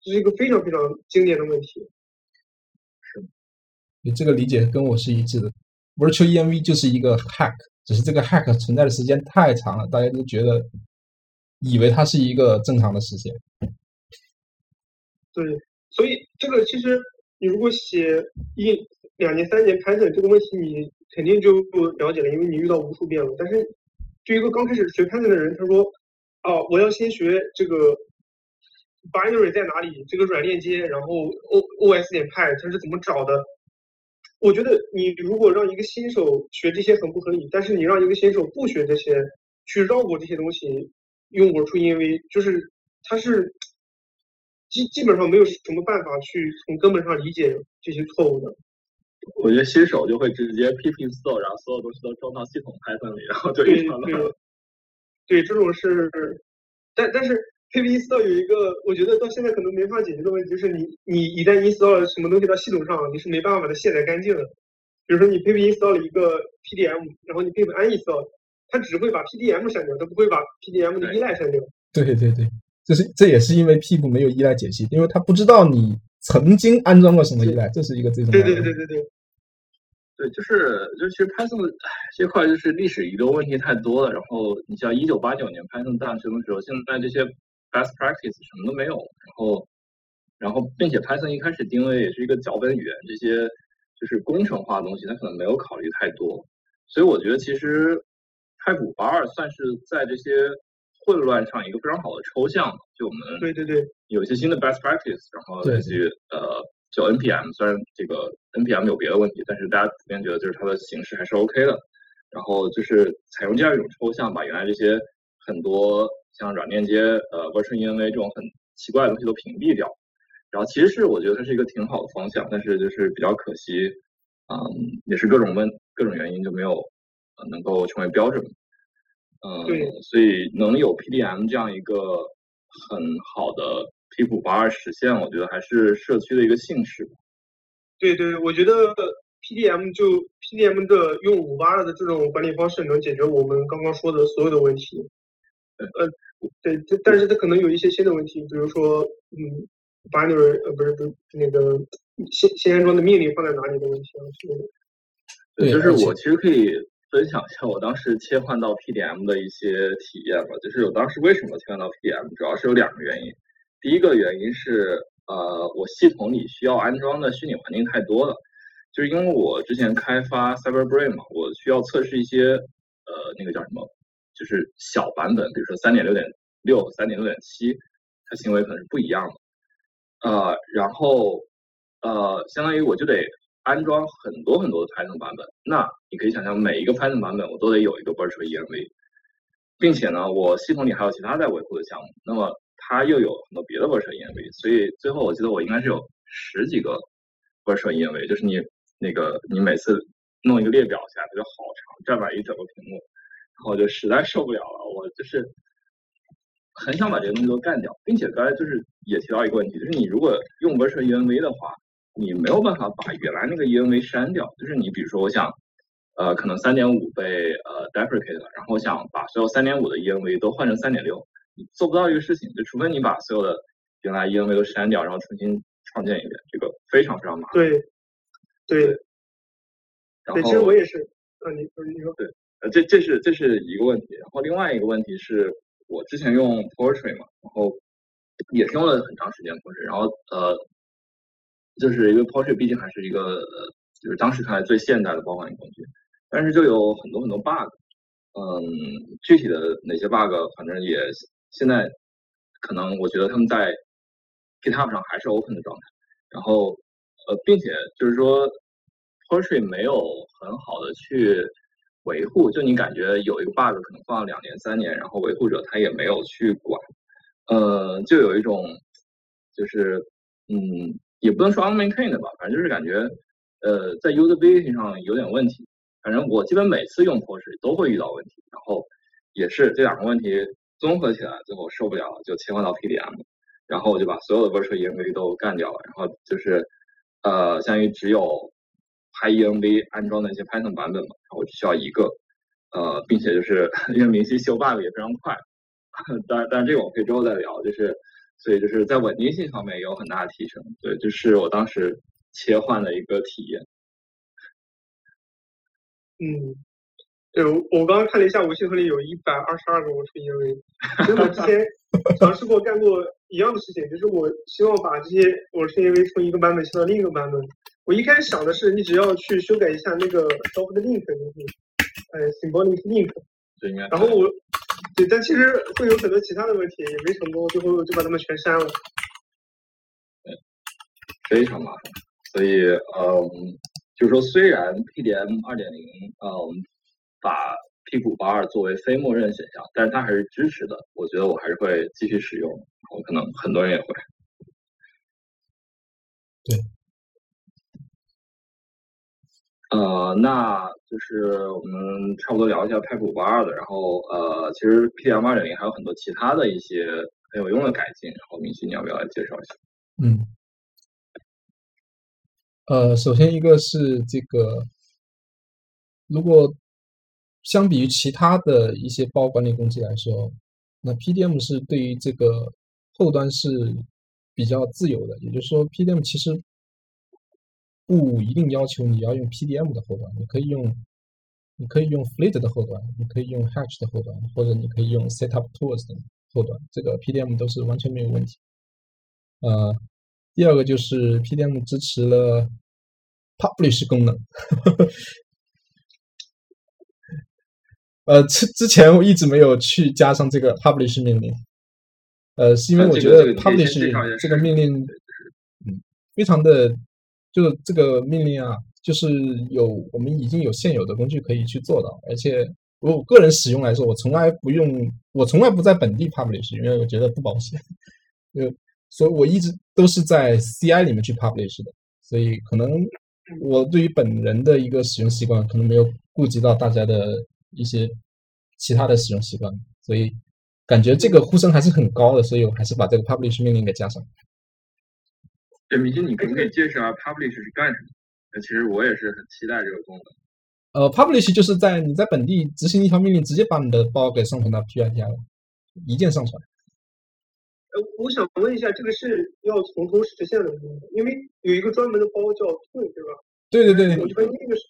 这是一个非常非常经典的问题。是，你这个理解跟我是一致的。Virtual Env 就是一个 hack，只是这个 hack 存在的时间太长了，大家都觉得以为它是一个正常的实现。对，所以这个其实你如果写一两年、三年 Python 这个问题，你。肯定就不了解了，因为你遇到无数遍了。但是，对一个刚开始学 Python 的人，他说：“哦，我要先学这个 binary 在哪里，这个软链接，然后 O O S 点 Py 它是怎么找的？”我觉得你如果让一个新手学这些很不合理，但是你让一个新手不学这些，去绕过这些东西，用我出因为就是他是基基本上没有什么办法去从根本上理解这些错误的。我觉得新手就会直接 pip install，然后所有东西都装到系统 Python 里，然后就一场对，对，这种是但但是 pip install 有一个，我觉得到现在可能没法解决的问题，就是你你一旦 install 了什么东西到系统上，你是没办法把它卸载干净的。比如说你 pip install 了一个 PDM，然后你 pip uninstall，它只会把 PDM 删掉，它不会把 PDM 的依赖删掉。对对对，这是这也是因为 pip 没有依赖解析，因为它不知道你曾经安装过什么依赖，这是一个最重要的。对对对对对。对，就是就其实 Python 这块就是历史遗留问题太多了。然后你像一九八九年 Python 诞生的时候，现在这些 best practice 什么都没有。然后，然后并且 Python 一开始定位也是一个脚本语言，这些就是工程化的东西，它可能没有考虑太多。所以我觉得其实 Python 八二算是在这些混乱上一个非常好的抽象。就我们对对对，有一些新的 best practice，然后类似于呃。叫 npm，虽然这个 npm 有别的问题，但是大家普遍觉得就是它的形式还是 OK 的。然后就是采用这样一种抽象，把原来这些很多像软链接、呃 virtual env 这种很奇怪的东西都屏蔽掉。然后其实是我觉得它是一个挺好的方向，但是就是比较可惜，嗯，也是各种问各种原因就没有能够成为标准。嗯，所以能有 PDM 这样一个很好的。P 五八二实现，我觉得还是社区的一个幸事。对对，我觉得 PDM 就 PDM 的用五八二的这种管理方式，能解决我们刚刚说的所有的问题。呃，对，但是它可能有一些新的问题，比如说，嗯，binary 呃不是不是那个先先安装的命令放在哪里的问题啊？对，就是我其实可以分享一下我当时切换到 PDM 的一些体验吧。就是我当时为什么切换到 PDM，主要是有两个原因。第一个原因是，呃，我系统里需要安装的虚拟环境太多了，就是因为我之前开发 CyberBrain 嘛，我需要测试一些，呃，那个叫什么，就是小版本，比如说三点六点六、三点六点七，它行为可能是不一样的，呃，然后，呃，相当于我就得安装很多很多的 Python 版本，那你可以想象每一个 Python 版本我都得有一个 Virtual Env，并且呢，我系统里还有其他在维护的项目，那么。它又有很多别的 virtual env，所以最后我记得我应该是有十几个 virtual env，就是你那个你每次弄一个列表下来，它就好长，占满一整个屏幕，然后我就实在受不了了，我就是很想把这些东西都干掉，并且刚才就是也提到一个问题，就是你如果用 virtual env 的话，你没有办法把原来那个 env 删掉，就是你比如说我想呃可能三点五被呃 deprecate 了，然后想把所有三点五的 env 都换成三点六。做不到一个事情，就除非你把所有的原来 env 都删掉，然后重新创建一遍，这个非常非常麻烦。对，对。然后其实我也是，呃，你你说对，呃，这这是这是一个问题。然后另外一个问题是我之前用 Portrait 嘛，然后也是用了很长时间 Portrait，然后呃，就是因为 Portrait 毕竟还是一个呃，就是当时看来最现代的包管理工具，但是就有很多很多 bug。嗯，具体的哪些 bug，反正也。现在可能我觉得他们在 GitHub 上还是 open 的状态，然后呃，并且就是说，Porter 没有很好的去维护，就你感觉有一个 bug 可能放了两年三年，然后维护者他也没有去管，呃，就有一种就是嗯，也不能说 unmaintained 吧，反正就是感觉呃在 usability 上有点问题。反正我基本每次用 Porter 都会遇到问题，然后也是这两个问题。综合起来，最后受不了，就切换到 PDM，然后我就把所有的 virtual env 都干掉了，然后就是呃，相当于只有 PyEnv 安装的一些 Python 版本嘛，然后我只需要一个，呃，并且就是 因为明晰修 bug 也非常快，当然，但是这个我可以之后再聊，就是所以就是在稳定性方面也有很大的提升，对，就是我当时切换的一个体验，嗯。对，我我刚刚看了一下，我系统里有一百二十二个我是因为，其实我之前尝试过干过一样的事情，就是我希望把这些我是因为从一个版本切到另一个版本。我一开始想的是，你只要去修改一下那个 soft link 东西，呃，symbolic link，对，然后我，对，但其实会有很多其他的问题，也没成功，最后就把它们全删了。对，非常麻烦。所以，嗯，就是说，虽然 PDM 二点零，嗯。把 P 五八二作为非默认选项，但是它还是支持的。我觉得我还是会继续使用，我可能很多人也会。对。呃，那就是我们差不多聊一下 Pipe 五二的，然后呃，其实 PDM 二点零还有很多其他的一些很有用的改进，然后明熙你要不要来介绍一下？嗯，呃，首先一个是这个，如果相比于其他的一些包管理工具来说，那 PDM 是对于这个后端是比较自由的，也就是说，PDM 其实。不一定要求你要用 PDM 的后端，你可以用，你可以用 Fleet 的后端，你可以用 Hatch 的后端，或者你可以用 Setup Tools 的后端，这个 PDM 都是完全没有问题。呃，第二个就是 PDM 支持了 Publish 功能。呃，之之前我一直没有去加上这个 Publish 命令，呃，是因为我觉得 Publish 这个命令，嗯，非常的。就这个命令啊，就是有我们已经有现有的工具可以去做到，而且我个人使用来说，我从来不用，我从来不在本地 publish，因为我觉得不保险。就所以，我一直都是在 CI 里面去 publish 的，所以可能我对于本人的一个使用习惯，可能没有顾及到大家的一些其他的使用习惯，所以感觉这个呼声还是很高的，所以我还是把这个 publish 命令给加上。对，明星，你可不可以介绍下 publish 是干什么？那其实我也是很期待这个功能。呃，publish 就是在你在本地执行一条命令，直接把你的包给上传到了，一键上传。呃，我想问一下，这个是要从头实现的吗？因为有一个专门的包叫 Twin，对吧？对对对。我觉得那个是，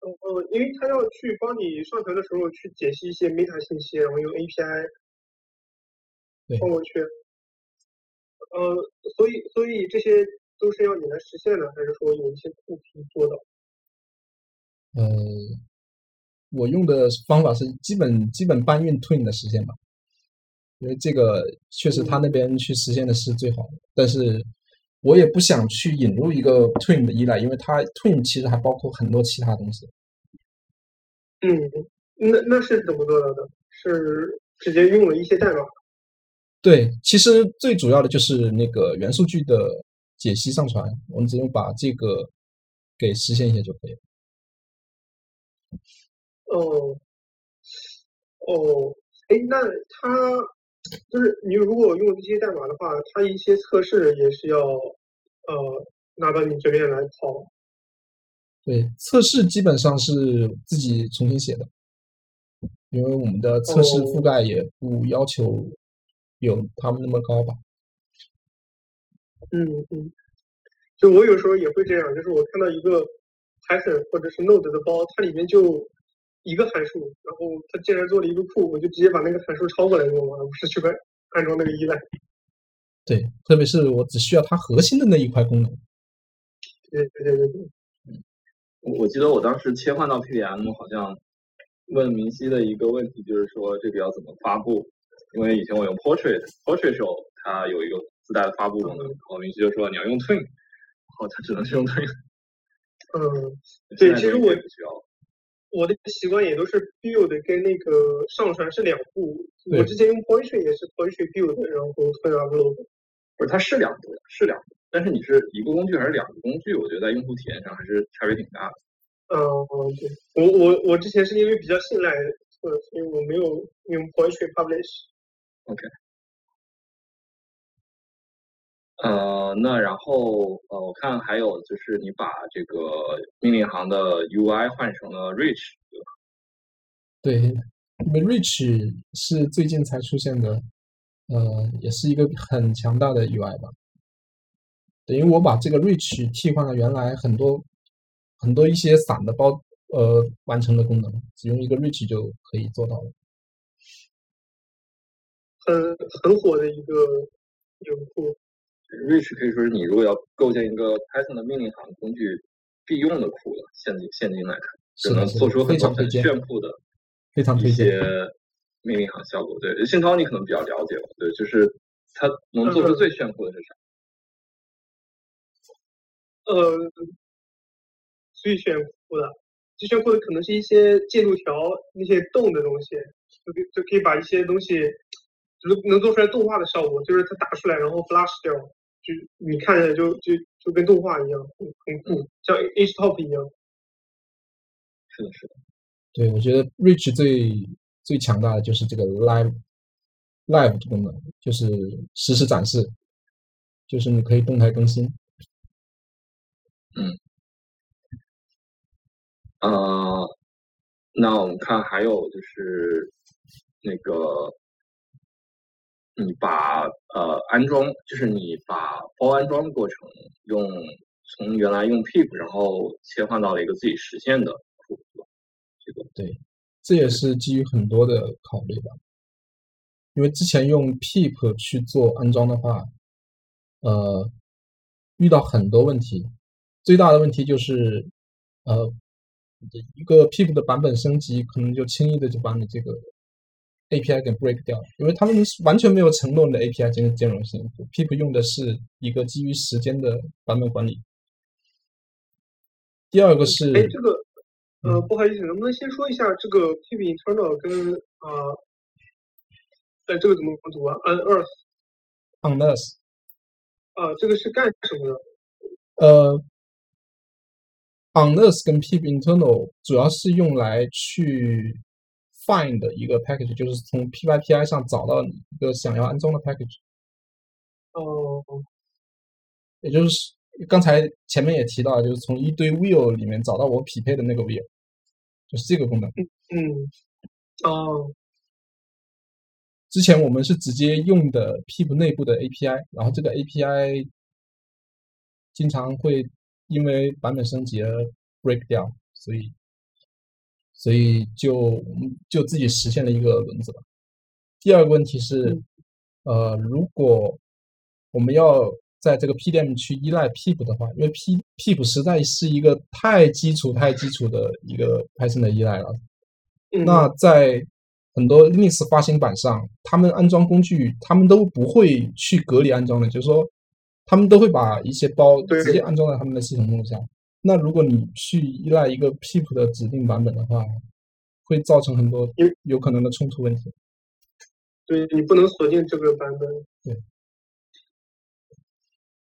呃呃，因为他要去帮你上传的时候去解析一些 meta 信息，然后用 API 放过去。呃，所以所以这些都是要你来实现的，还是说有一些库可以做到？呃，我用的方法是基本基本搬运 Twin 的实现吧，因为这个确实他那边去实现的是最好的，但是我也不想去引入一个 Twin 的依赖，因为它 Twin 其实还包括很多其他东西。嗯，那那是怎么做到的？是直接用了一些代码？对，其实最主要的就是那个元数据的解析上传，我们只用把这个给实现一下就可以了。哦，哦，哎，那它就是你如果用这些代码的话，它一些测试也是要呃拿到你这边来跑。对，测试基本上是自己重新写的，因为我们的测试覆盖也不要求。有他们那么高吧？嗯嗯，就我有时候也会这样，就是我看到一个 Python 或者是 Node 的包，它里面就一个函数，然后它竟然做了一个库，我就直接把那个函数抄过来用了，而不是去安安装那个依赖。对，特别是我只需要它核心的那一块功能。对对对对我记得我当时切换到 PDM，好像问明熙的一个问题就是说这个要怎么发布。因为以前我用 Portrait，Portrait 时候它有一个自带的发布功能，然后明熙就说你要用 Twin，然后它只能是用 Twin。嗯，对，其实我我的习惯也都是 build 跟那个上传是两步。我之前用 Portrait 也是 Portrait build，然后 Twin upload。不是，它是两步，是两步，但是你是一个工具还是两个工具？我觉得在用户体验上还是差别挺大的。嗯，对，我我我之前是因为比较信赖，所以我没有用 Portrait publish。OK，呃，那然后呃，我看还有就是你把这个命令行的 UI 换成了 Rich，对吧？对，因为 Rich 是最近才出现的，呃，也是一个很强大的 UI 吧。等于我把这个 Rich 替换了原来很多很多一些散的包呃完成的功能，只用一个 Rich 就可以做到了。很很火的一个用户，Rich 可以说是你如果要构建一个 Python 的命令行工具必用的库了。现今现今来看，只能做出很多很炫酷的非常一些命令行效果。对，信涛你可能比较了解吧？对，就是它能做出最炫酷的是啥？呃，最炫酷的，最炫酷的可能是一些进度条那些动的东西，就就可以把一些东西。就是能做出来动画的效果，就是它打出来然后 flash 掉，就你看着就就就跟动画一样，很很酷，像 HTOP 一样。是的，是的。对，我觉得 Rich 最最强大的就是这个 Live Live 的功能，就是实时展示，就是你可以动态更新。嗯。呃，那我们看还有就是那个。你把呃安装，就是你把包安装的过程用从原来用 pip，然后切换到了一个自己实现的，这个对，这也是基于很多的考虑吧。因为之前用 pip 去做安装的话，呃，遇到很多问题，最大的问题就是呃，一个 pip 的版本升级，可能就轻易的就把你这个。API 给 break 掉，因为他们完全没有承诺你的 API 兼兼容性。Pip 用的是一个基于时间的版本管理。第二个是，哎，这个，呃，不好意思，能不能先说一下这个 Pip internal 跟啊，哎，这个怎么读啊？Unearth，Unearth，啊，这个是干什么的？呃，Unearth 跟 Pip internal 主要是用来去。Find 一个 package 就是从 pypi 上找到你一个想要安装的 package。哦，也就是刚才前面也提到，就是从一堆 wheel 里面找到我匹配的那个 wheel，就是这个功能。嗯，哦，之前我们是直接用的 pip 内部的 API，然后这个 API 经常会因为版本升级而 break 掉，所以。所以就就自己实现了一个轮子吧。第二个问题是，呃，如果我们要在这个 PDM 去依赖 pep 的话，因为 P Pip 实在是一个太基础、太基础的一个 Python 的依赖了。那在很多 Linux 发行版上，他们安装工具，他们都不会去隔离安装的，就是说，他们都会把一些包直接安装在他们的系统目录下。那如果你去依赖一个 pip 的指定版本的话，会造成很多有可能的冲突问题。对你不能锁定这个版本。对，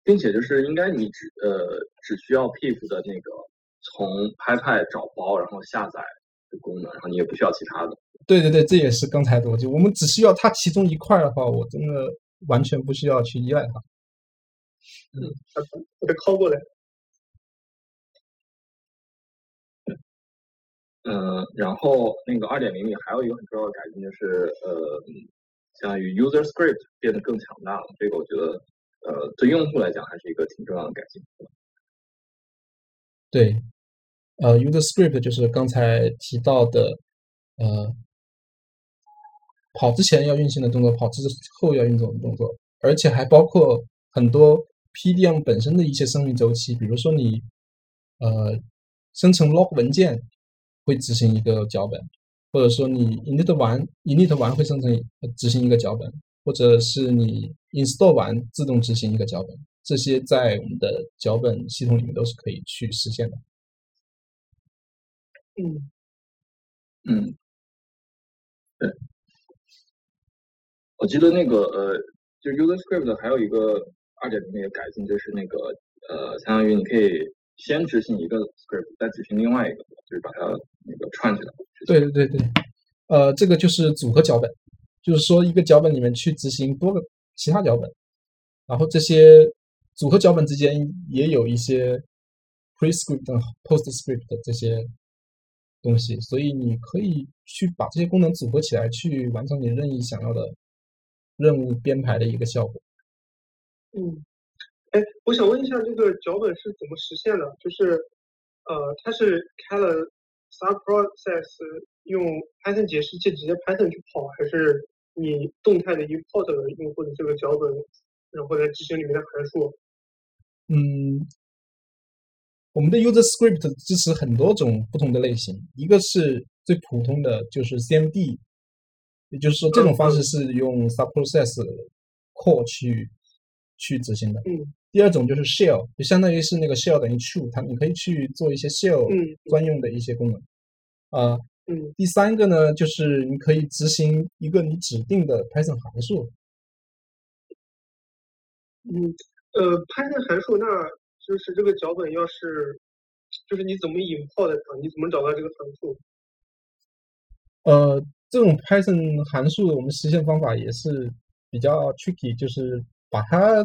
并且就是应该你只呃只需要 pip 的那个从 pypi 找包然后下载的功能，然后你也不需要其他的。对对对，这也是刚才的逻辑。我们只需要它其中一块的话，我真的完全不需要去依赖它。嗯，我得拷过来。嗯，然后那个二点零里还有一个很重要的改进，就是呃，相当于 user script 变得更强大了。这个我觉得，呃，对用户来讲还是一个挺重要的改进。对，呃，user script 就是刚才提到的，呃，跑之前要运行的动作，跑之后要运作的动作，而且还包括很多 PDM 本身的一些生命周期，比如说你呃生成 log 文件。会执行一个脚本，或者说你 init 完 init 完会生成执行一个脚本，或者是你 install 完自动执行一个脚本，这些在我们的脚本系统里面都是可以去实现的。嗯嗯，对，我记得那个呃，就 user script 还有一个二点零的改进，就是那个呃，相当于你可以。先执行一个 script，再执行另外一个，就是把它那个串起来。对对对对，呃，这个就是组合脚本，就是说一个脚本里面去执行多个其他脚本，然后这些组合脚本之间也有一些 prescript 和 postscript 的这些东西，所以你可以去把这些功能组合起来，去完成你任意想要的任务编排的一个效果。嗯。哎，我想问一下，这个脚本是怎么实现的？就是，呃，它是开了 subprocess 用 Python 解释器直接 Python 去跑，还是你动态的 import 了用户的这个脚本，然后来执行里面的函数？嗯，我们的 user script 支持很多种不同的类型，一个是最普通的就是 CMD，也就是说这种方式是用 subprocess call 去去执行的。嗯。第二种就是 shell，就相当于是那个 shell 等于 true，它你可以去做一些 shell 专用的一些功能。啊，嗯。第三个呢，就是你可以执行一个你指定的 Python 函数。嗯，呃，Python 函数，那就是这个脚本要是，就是你怎么引炮的它？你怎么找到这个函数？呃，这种 Python 函数我们实现方法也是比较 tricky，就是把它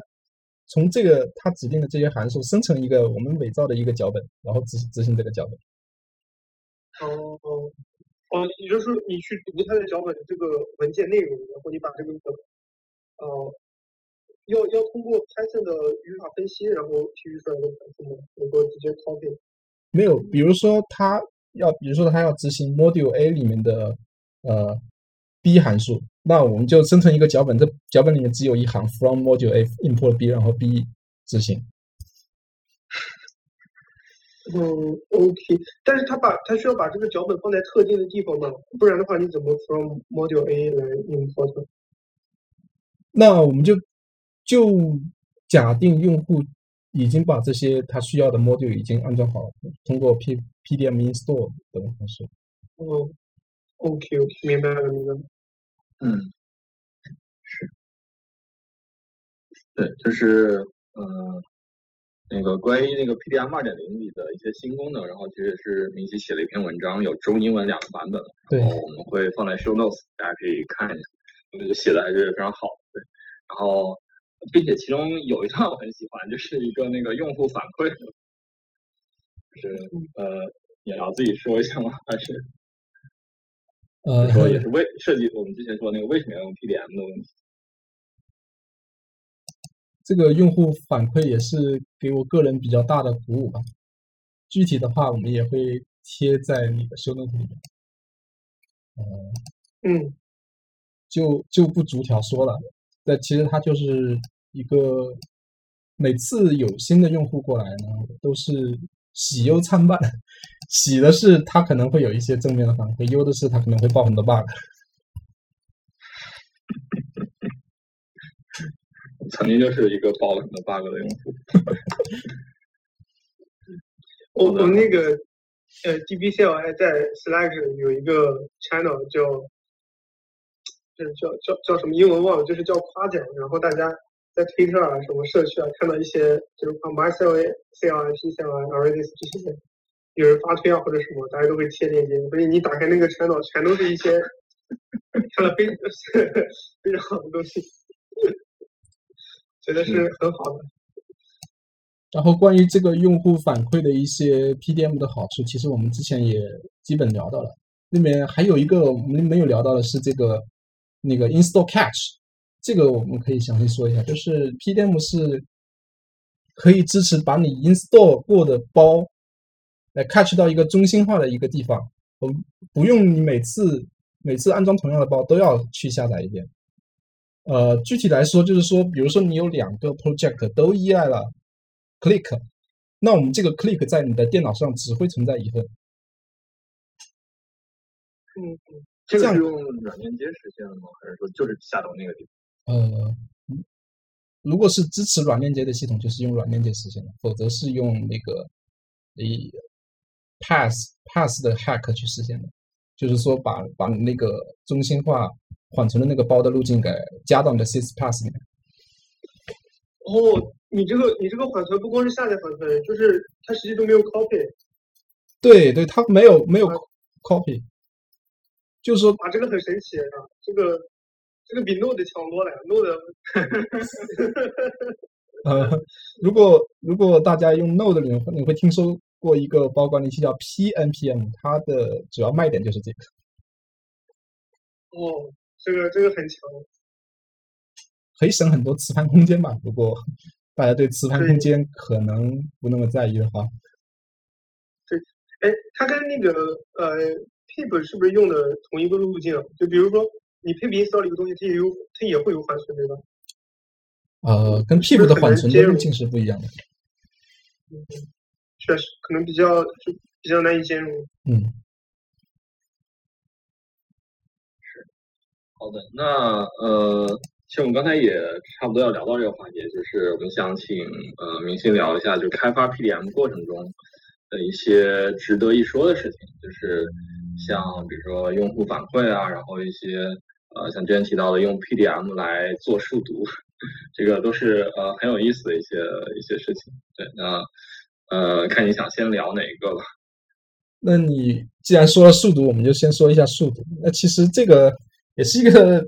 从这个它指定的这些函数生成一个我们伪造的一个脚本，然后执执行这个脚本。哦哦哦，也就是说你去读它的脚本这个文件内容，然后你把这个呃。要要通过 Python 的语法分析，然后提取出来的函数吗？能够直接 copy？没有，比如说它要，比如说它要执行 Module A 里面的呃 B 函数，那我们就生成一个脚本，这脚本里面只有一行 From Module A import B，然后 B 执行。嗯，OK，但是他把他需要把这个脚本放在特定的地方吗？不然的话，你怎么 From Module A 来 import？那我们就。就假定用户已经把这些他需要的 module 已经安装好了，通过 P PDM install 等方式。哦，OK OK，明白了明白了。嗯，是，对，就是呃，那个关于那个 PDM 二点零里的一些新功能，然后其实也是明熙写了一篇文章，有中英文两个版本，然后我们会放在 show notes，大家可以看一下，我觉得写的还是非常好，对，然后。并且其中有一段我很喜欢，就是一个那个用户反馈，就是呃，你要自己说一下吗？还是呃，说也是为设计我们之前说那个为什么要用 PDM 的问题？这个用户反馈也是给我个人比较大的鼓舞吧。具体的话，我们也会贴在那个修 note 里面。嗯，嗯，就就不逐条说了。但其实它就是一个每次有新的用户过来呢，都是喜忧参半。喜的是他可能会有一些正面的反馈，忧的是他可能会爆很多 bug。曾经就是一个爆了很多 bug 的用户。我我们那个呃，DBCLI 在 Slack 有一个 channel 叫。就是叫叫叫什么英文忘了，就是叫夸奖。然后大家在推特啊、什么社区啊，看到一些就是 my CLI、CLI、PCLI、Redis 这些有人发推啊或者什么，大家都会贴链接。所以你打开那个 channel，全都是一些看了非非常好的东西，觉得是很好的。然后关于这个用户反馈的一些 PDM 的好处，其实我们之前也基本聊到了。那边还有一个我们没有聊到的是这个。那个 install catch，这个我们可以详细说一下，就是 PDM 是可以支持把你 install 过的包来 catch 到一个中心化的一个地方，我不用你每次每次安装同样的包都要去下载一遍。呃，具体来说就是说，比如说你有两个 project 都依赖了 click，那我们这个 click 在你的电脑上只会存在一份。嗯嗯。这个是用软链接实现的吗？还是说就是下到那个地方？呃，如果是支持软链接的系统，就是用软链接实现的；否则是用那个以 pass pass 的 hack 去实现的。就是说，把把那个中心化缓存的那个包的路径给加到你的 sys pass 里面。哦，你这个你这个缓存不光是下载缓存，就是它实际都没有 copy。对对，它没有没有 copy。就是说，啊，这个很神奇啊！这个，这个比 Node 强多了，Node。呃，如果如果大家用 Node 里面，你会听说过一个包管理器叫 PNPM，它的主要卖点就是这个。哦，这个这个很强，可以省很多磁盘空间吧？如果大家对磁盘空间可能不那么在意的话。对，哎，它跟那个呃。pip 是不是用的同一个路径？就比如说你 pip install 一个东西，它也有它也会有缓存，对吧？呃，跟 pip 的缓存的路径是不一样的。嗯，确实，可能比较就比较难以兼容。嗯，是。好的，那呃，其实我们刚才也差不多要聊到这个环节，就是我们想请呃明星聊一下，就开发 PDM 过程中的一些值得一说的事情，就是。像比如说用户反馈啊，然后一些呃像之前提到的用 PDM 来做数独，这个都是呃很有意思的一些一些事情。对，那呃看你想先聊哪一个了？那你既然说了数读，我们就先说一下数读。那其实这个也是一个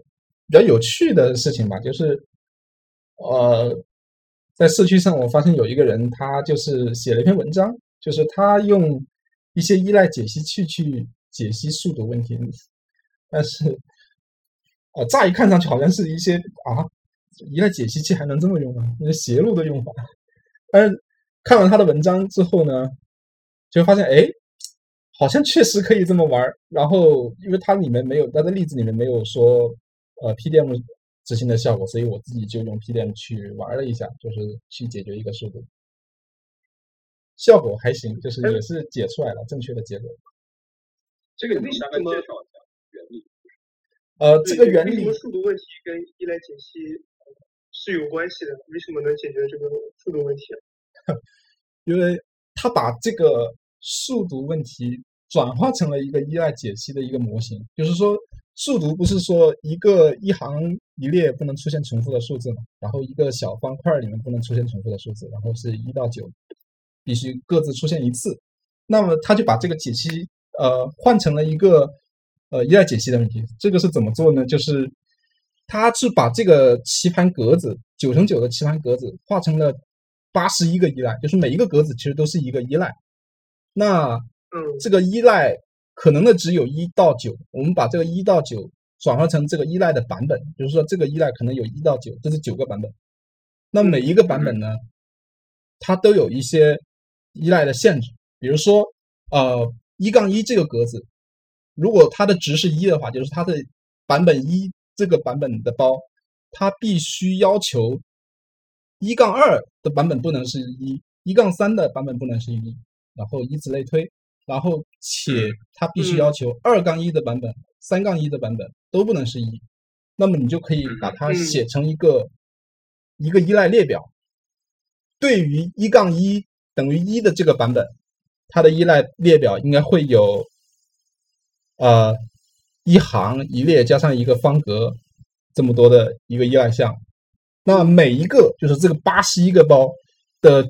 比较有趣的事情吧，就是呃，在社区上我发现有一个人，他就是写了一篇文章，就是他用一些依赖解析器去解析数读问题，但是呃，乍一看上去好像是一些啊，依赖解析器还能这么用啊？那邪路的用法。但是看完他的文章之后呢，就发现哎。好像确实可以这么玩儿，然后因为它里面没有，它的例子里面没有说呃 PDM 执行的效果，所以我自己就用 PDM 去玩了一下，就是去解决一个速度，效果还行，就是也是解出来了正确的结果。这个你大概介绍一下。呃，这个原理。为什么速度问题跟依赖解析是有关系的？为什么能解决这个速度问题？因为他把这个。数读问题转化成了一个依赖解析的一个模型，就是说，数读不是说一个一行一列不能出现重复的数字嘛，然后一个小方块里面不能出现重复的数字，然后是一到九，必须各自出现一次。那么他就把这个解析呃换成了一个呃依赖解析的问题。这个是怎么做呢？就是它是把这个棋盘格子九乘九的棋盘格子画成了八十一个依赖，就是每一个格子其实都是一个依赖。那，嗯，这个依赖可能的只有一到九，我们把这个一到九转换成这个依赖的版本，就是说这个依赖可能有一到九，这是九个版本。那每一个版本呢，它都有一些依赖的限制，比如说，呃，一杠一这个格子，如果它的值是一的话，就是它的版本一这个版本的包，它必须要求一杠二的版本不能是一，一杠三的版本不能是一。然后以此类推，然后且它必须要求二杠一的版本、三杠一的版本都不能是一，那么你就可以把它写成一个一个依赖列表。对于一杠一等于一的这个版本，它的依赖列表应该会有呃一行一列加上一个方格这么多的一个依赖项。那每一个就是这个八十一个包的。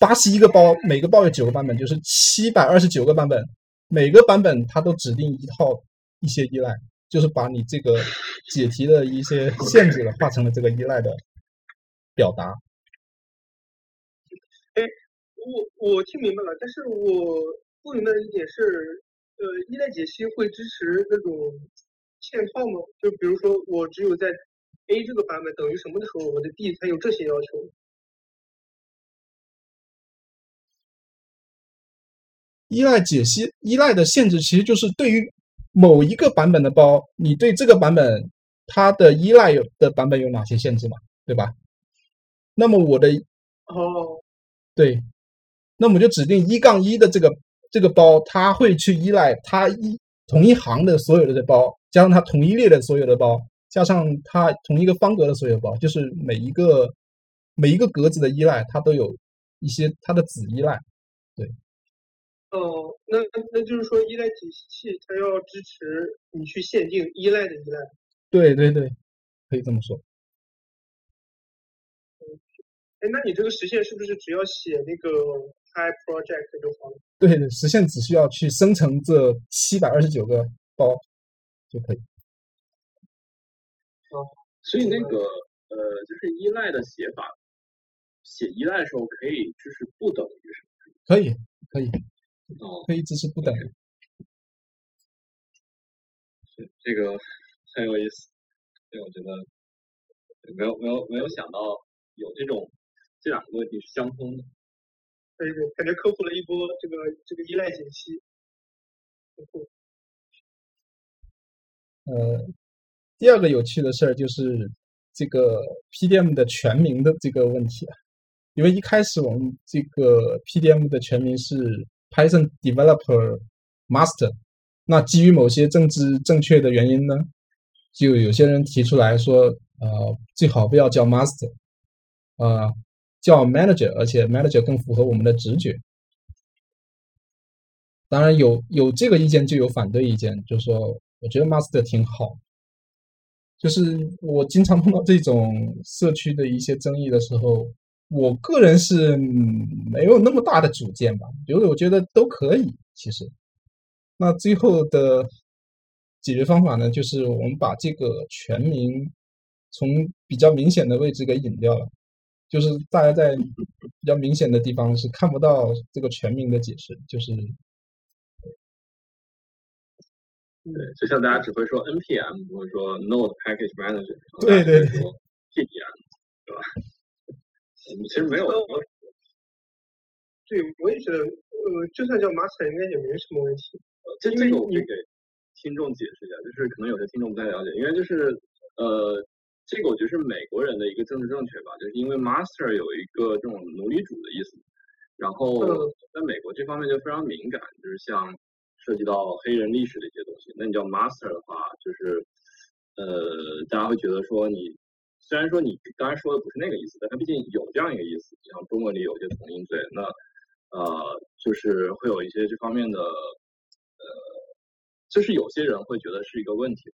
八十一个包，每个包有九个版本，就是七百二十九个版本。每个版本它都指定一套一些依赖，就是把你这个解题的一些限制了，化成了这个依赖的表达。哎，我我听明白了，但是我不明白的一点是，呃，依赖解析会支持那种嵌套吗？就比如说，我只有在 A 这个版本等于什么的时候，我的 B 才有这些要求。依赖解析依赖的限制，其实就是对于某一个版本的包，你对这个版本它的依赖有的版本有哪些限制嘛？对吧？那么我的哦，对，那么就指定一杠一的这个这个包，它会去依赖它一同一行的所有的这包，加上它同一列的所有的包，加上它同一个方格的所有包，就是每一个每一个格子的依赖，它都有一些它的子依赖，对。哦，那那就是说，依赖解析器它要支持你去限定依赖的依赖。对对对，可以这么说。哎，那你这个实现是不是只要写那个 Pi Project 就好了？对，实现只需要去生成这七百二十九个包就可以。哦，所以那个呃，就是依赖的写法，写依赖的时候可以就是不等于什么？可以，可以。哦，可以支持不等于，是这个很有意思，所以我觉得没有没有没有想到有这种这两个问题是相通的。对对，感觉克服了一波这个这个依赖解析。呃，第二个有趣的事儿就是这个 PDM 的全名的这个问题啊，因为一开始我们这个 PDM 的全名是。Python Developer Master，那基于某些政治正确的原因呢，就有些人提出来说，呃，最好不要叫 Master，呃，叫 Manager，而且 Manager 更符合我们的直觉。当然有有这个意见，就有反对意见，就是说我觉得 Master 挺好，就是我经常碰到这种社区的一些争议的时候，我个人是没有那么大的主见吧，觉得我觉得都可以。其实，那最后的解决方法呢，就是我们把这个全名从比较明显的位置给隐掉了，就是大家在比较明显的地方是看不到这个全名的解释，就是。对，就像大家只会说 npm 或者说 node package manager，对对对，pdm，对吧？其实没有。对，我也觉得，呃，就算叫 master 应该也没什么问题。这这个我可以给听众解释一下，就是可能有些听众不太了解，因为就是呃，这个我觉得是美国人的一个政治正确吧，就是因为 master 有一个这种奴隶主的意思，然后在美国这方面就非常敏感，就是像。涉及到黑人历史的一些东西，那你叫 master 的话，就是呃，大家会觉得说你虽然说你刚才说的不是那个意思，但它毕竟有这样一个意思，像中文里有一些同音字，那呃，就是会有一些这方面的呃，就是有些人会觉得是一个问题。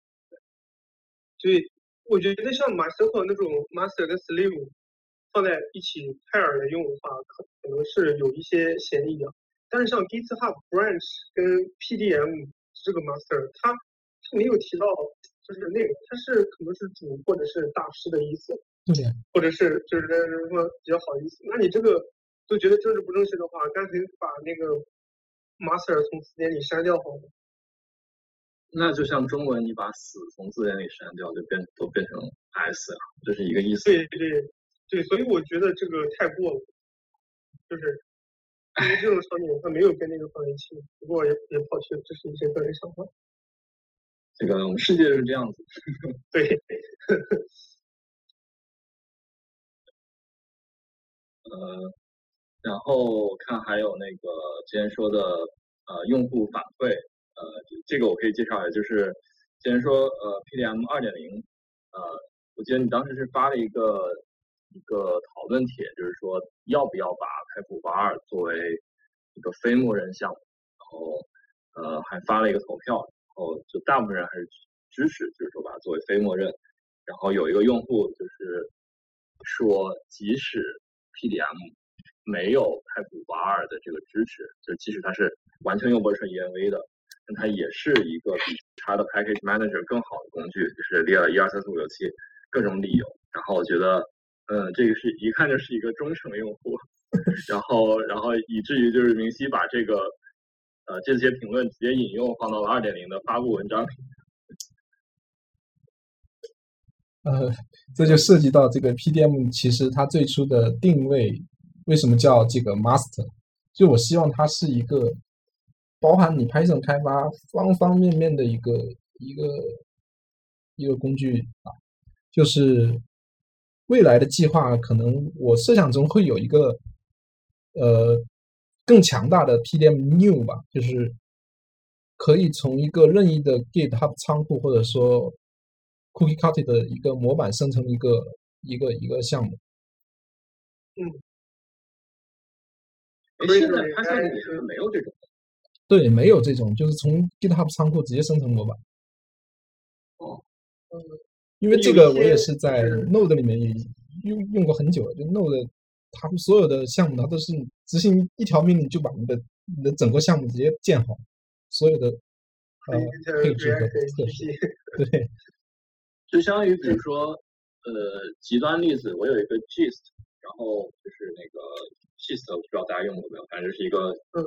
所以我觉得像 MySQL 那种 master 跟 slave 放在一起 pair 来用的话，可可能是有一些嫌疑的。但是像 GitHub Branch 跟 PDM 这个 master，它它没有提到就是那个，它是可能是主或者是大师的意思，对，或者是就是说比较好意思。那你这个都觉得政治不正确的话，干脆把那个 master 从词典里删掉好了。那就像中文，你把死从字典里删掉，就变都变成 s 了，这是一个意思。对对对，所以我觉得这个太过了，就是。因为这种场景，它没有跟那个放一起，不过也也跑去，这是一些个人想法。这个我们世界是这样子。对。呃，然后看还有那个之前说的呃用户反馈，呃这个我可以介绍一下，就是既然说呃 PDM 二点零，呃我记得你当时是发了一个。一个讨论帖，就是说要不要把开普八二作为一个非默认项目，然后呃还发了一个投票，然后就大部分人还是支持，就是说把它作为非默认。然后有一个用户就是说，即使 PDM 没有开普八二的这个支持，就即使它是完全用不成 ENV 的，但它也是一个比它的 Package Manager 更好的工具，就是列了一二三四五六七各种理由。然后我觉得。嗯，这个是一看就是一个忠诚用户，然后，然后以至于就是明熙把这个呃这些评论直接引用放到了二点零的发布文章。呃，这就涉及到这个 PDM，其实它最初的定位为什么叫这个 Master？就我希望它是一个包含你 Python 开发方方面面的一个一个一个工具啊，就是。未来的计划可能，我设想中会有一个，呃，更强大的 PDM New 吧，就是可以从一个任意的 GitHub 仓库或者说 Cookie Cutter 的一个模板生成一个一个一个项目。嗯。现在它现在是没有这种。对，没有这种，就是从 GitHub 仓库直接生成模板。哦。嗯。因为这个我也是在 Node 里面也用用过很久了，就 Node 它所有的项目它都是执行一条命令就把你的你的整个项目直接建好，所有的呃配置和测试，对，就相当于比如说呃极端例子，我有一个 Gist，然后就是那个 Gist，我不知道大家用过没有，反正就是一个呃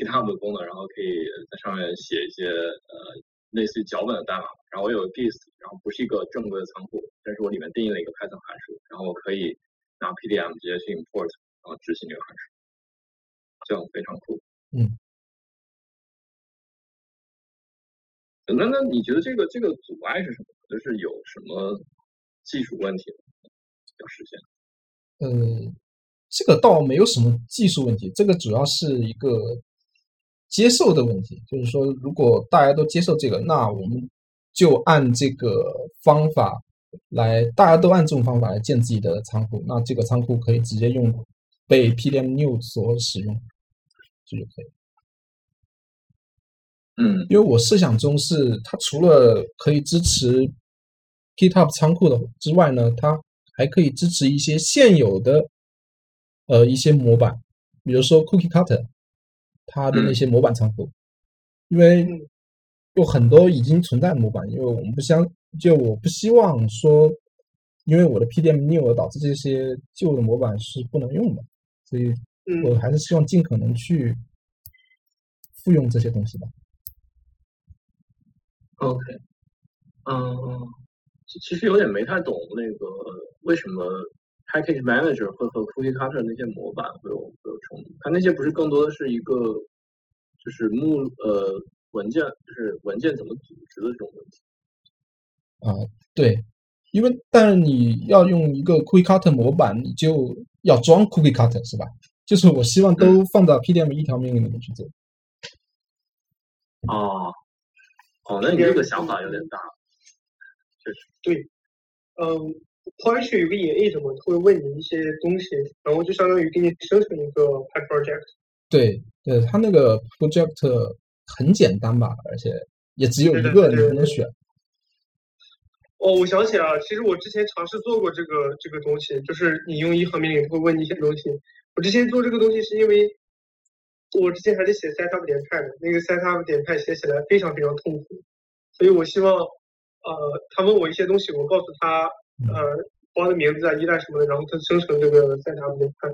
GitHub 的功能，然后可以在上面写一些呃。类似于脚本的代码，然后我有个 Git，然后不是一个正规的仓库，但是我里面定义了一个 Python 函数，然后我可以拿 PDM 直接去 import，然后执行这个函数，这样非常酷。嗯。那那你觉得这个这个阻碍是什么？就是有什么技术问题要实现？呃，这个倒没有什么技术问题，这个主要是一个。接受的问题，就是说，如果大家都接受这个，那我们就按这个方法来，大家都按这种方法来建自己的仓库，那这个仓库可以直接用被 PDM New 所使用，这就可以。嗯，因为我设想中是它除了可以支持 GitHub 仓库的之外呢，它还可以支持一些现有的呃一些模板，比如说 Cookie Cutter，它的那些模板仓库，因为有很多已经存在的模板，因为我们不相就我不希望说，因为我的 PDM new 导致这些旧的模板是不能用的，所以我还是希望尽可能去复用这些东西吧。OK，嗯，其实有点没太懂那个为什么 Package Manager 会和 Cookie Cutter 那些模板会有会有冲突？它那些不是更多的是一个就是目呃文件，就是文件怎么组织的这种问题？啊，对，因为但是你要用一个 Cookie Cutter 模板，你就要装 Cookie Cutter 是吧？就是我希望都放到 PDM 一条命令里面去做。哦。哦，那你这个想法有点大，确实。对，嗯，PyCharm 有个 init 嘛，会问你一些东西，然后就相当于给你生成一个 Py project。对，对，它那个 project 很简单吧，而且也只有一个你不能选。哦，我想起来了，其实我之前尝试做过这个这个东西，就是你用一行命令会问你一些东西。我之前做这个东西是因为。我之前还在写 setup 点派的，那个 setup 点派写起来非常非常痛苦，所以我希望，呃，他问我一些东西，我告诉他，呃，包的名字啊、依赖什么的，然后它生成这个 setup 点派。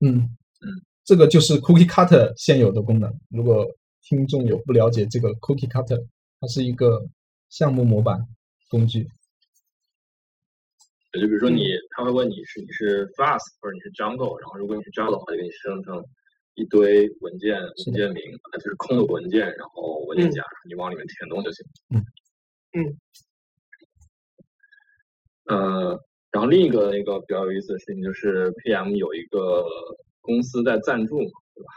嗯嗯，这个就是 cookie cutter 现有的功能。如果听众有不了解这个 cookie cutter，它是一个项目模板工具。就比如说你，他会问你是你是 Flask 或者你是 Django，然后如果你是 Java 的话，就给你生成。一堆文件文件名，它就是空的文件，然后文件夹，你往里面填东西就行。嗯嗯。呃，然后另一个那个比较有意思的事情就是 PM 有一个公司在赞助嘛，对吧？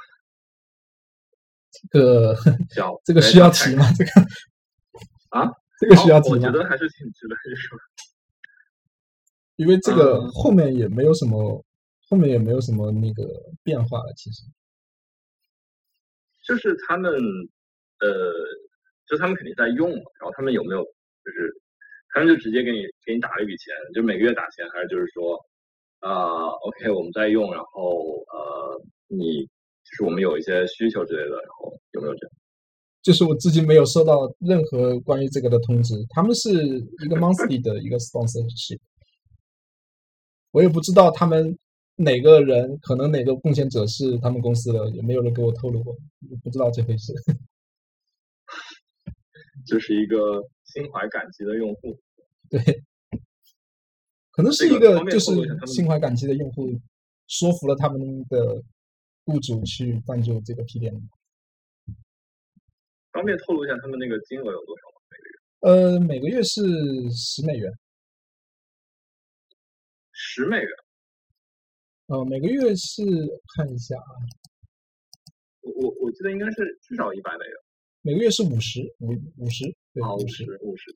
这个 叫这个需要提吗？这个啊，这个需要提吗？我觉得还是挺值得一说，因为这个后面也没有什么，后面也没有什么那个变化了，其实。就是他们，呃，就他们肯定在用嘛，然后他们有没有，就是他们就直接给你给你打了一笔钱，就每个月打钱，还是就是说，啊，OK，我们在用，然后呃，你就是我们有一些需求之类的，然后有没有这样？就是我至今没有收到任何关于这个的通知，他们是一个 monthly 的一个 sponsorship，我也不知道他们。哪个人可能哪个贡献者是他们公司的，也没有人给我透露过，不知道这回事。就是一个心怀感激的用户，对，可能是一个就是心怀感激的用户，说服了他们的雇主去赞助这个 PDM。方便透露一下他们那个金额有多少吗？每个月？呃，每个月是十美元。十美元。呃，每个月是看一下啊，我我我记得应该是至少一百美元，每个月是五十五五十，啊五十五十，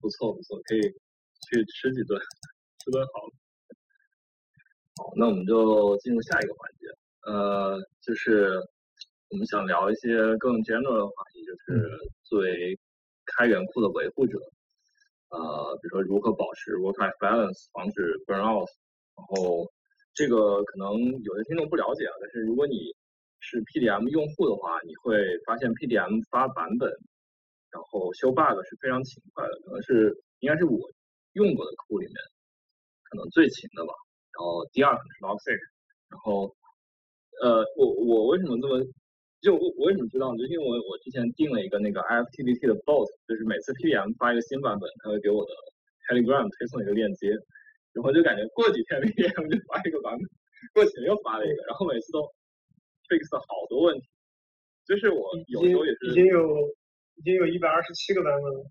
不错不错，可以去吃几顿，吃顿好。好，那我们就进入下一个环节，呃，就是我们想聊一些更 general 的话题，就是作为开源库的维护者，呃，比如说如何保持 work-life balance，防止 burn out。然后这个可能有的听众不了解啊，但是如果你是 PDM 用户的话，你会发现 PDM 发版本，然后修 bug 是非常勤快的，可能是应该是我用过的库里面可能最勤的吧。然后第二可能是 Logseq，然后呃我我为什么这么就我我为什么知道呢？就因为我我之前订了一个那个 IFTTT 的 bot，就是每次 PDM 发一个新版本，它会给我的 Telegram 推送一个链接。然后就感觉过几天 PM 就发一个版本，过几天又发了一个，然后每次都 fix 了好多问题。就是我有时候也是已经有已经有一百二十七个版本了，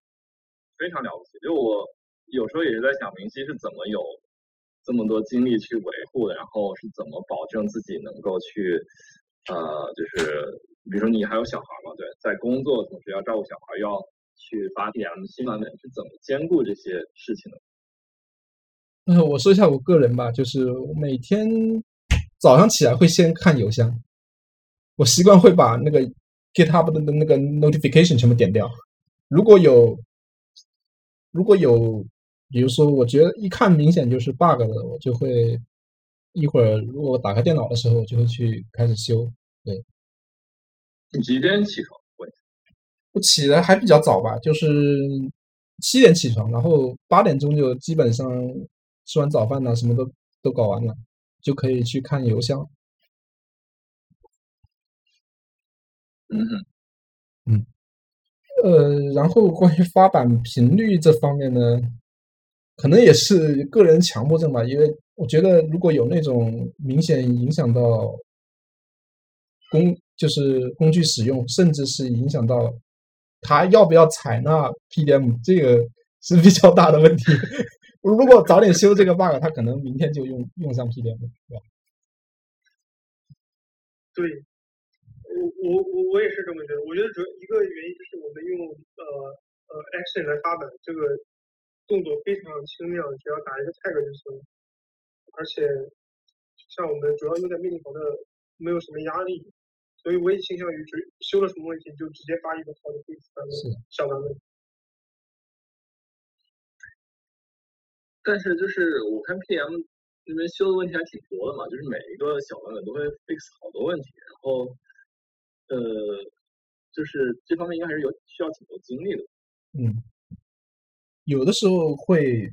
非常了不起。就我有时候也是在想，明熙是怎么有这么多精力去维护的，然后是怎么保证自己能够去呃，就是比如说你还有小孩嘛，对，在工作同时要照顾小孩，要去发 DM 新版本，是怎么兼顾这些事情的？那，我说一下我个人吧，就是每天早上起来会先看邮箱，我习惯会把那个 GitHub 的那个 notification 全部点掉。如果有如果有，比如说我觉得一看明显就是 bug 的，我就会一会儿如果打开电脑的时候，我就会去开始修。对，你几点起床？我起的还比较早吧，就是七点起床，然后八点钟就基本上吃完早饭呢，什么都都搞完了，就可以去看邮箱。嗯哼，嗯，呃，然后关于发版频率这方面呢，可能也是个人强迫症吧，因为我觉得如果有那种明显影响到工，就是工具使用，甚至是影响到他要不要采纳 PDM，这个是比较大的问题。如果早点修这个 bug，他可能明天就用用上 PDM，对吧？对。我我我我也是这么觉得，我觉得主要一个原因就是我们用呃呃 Action 来发版，这个动作非常轻量，只要打一个 tag 就行，而且像我们主要用在命令行的，没有什么压力，所以我也倾向于只修了什么问题就直接发一个好的 fix 版本小版本。但是就是我看 PM 那边修的问题还挺多的嘛，就是每一个小版本都会 fix 好多问题，然后。呃，就是这方面应该还是有需要挺多精力的。嗯，有的时候会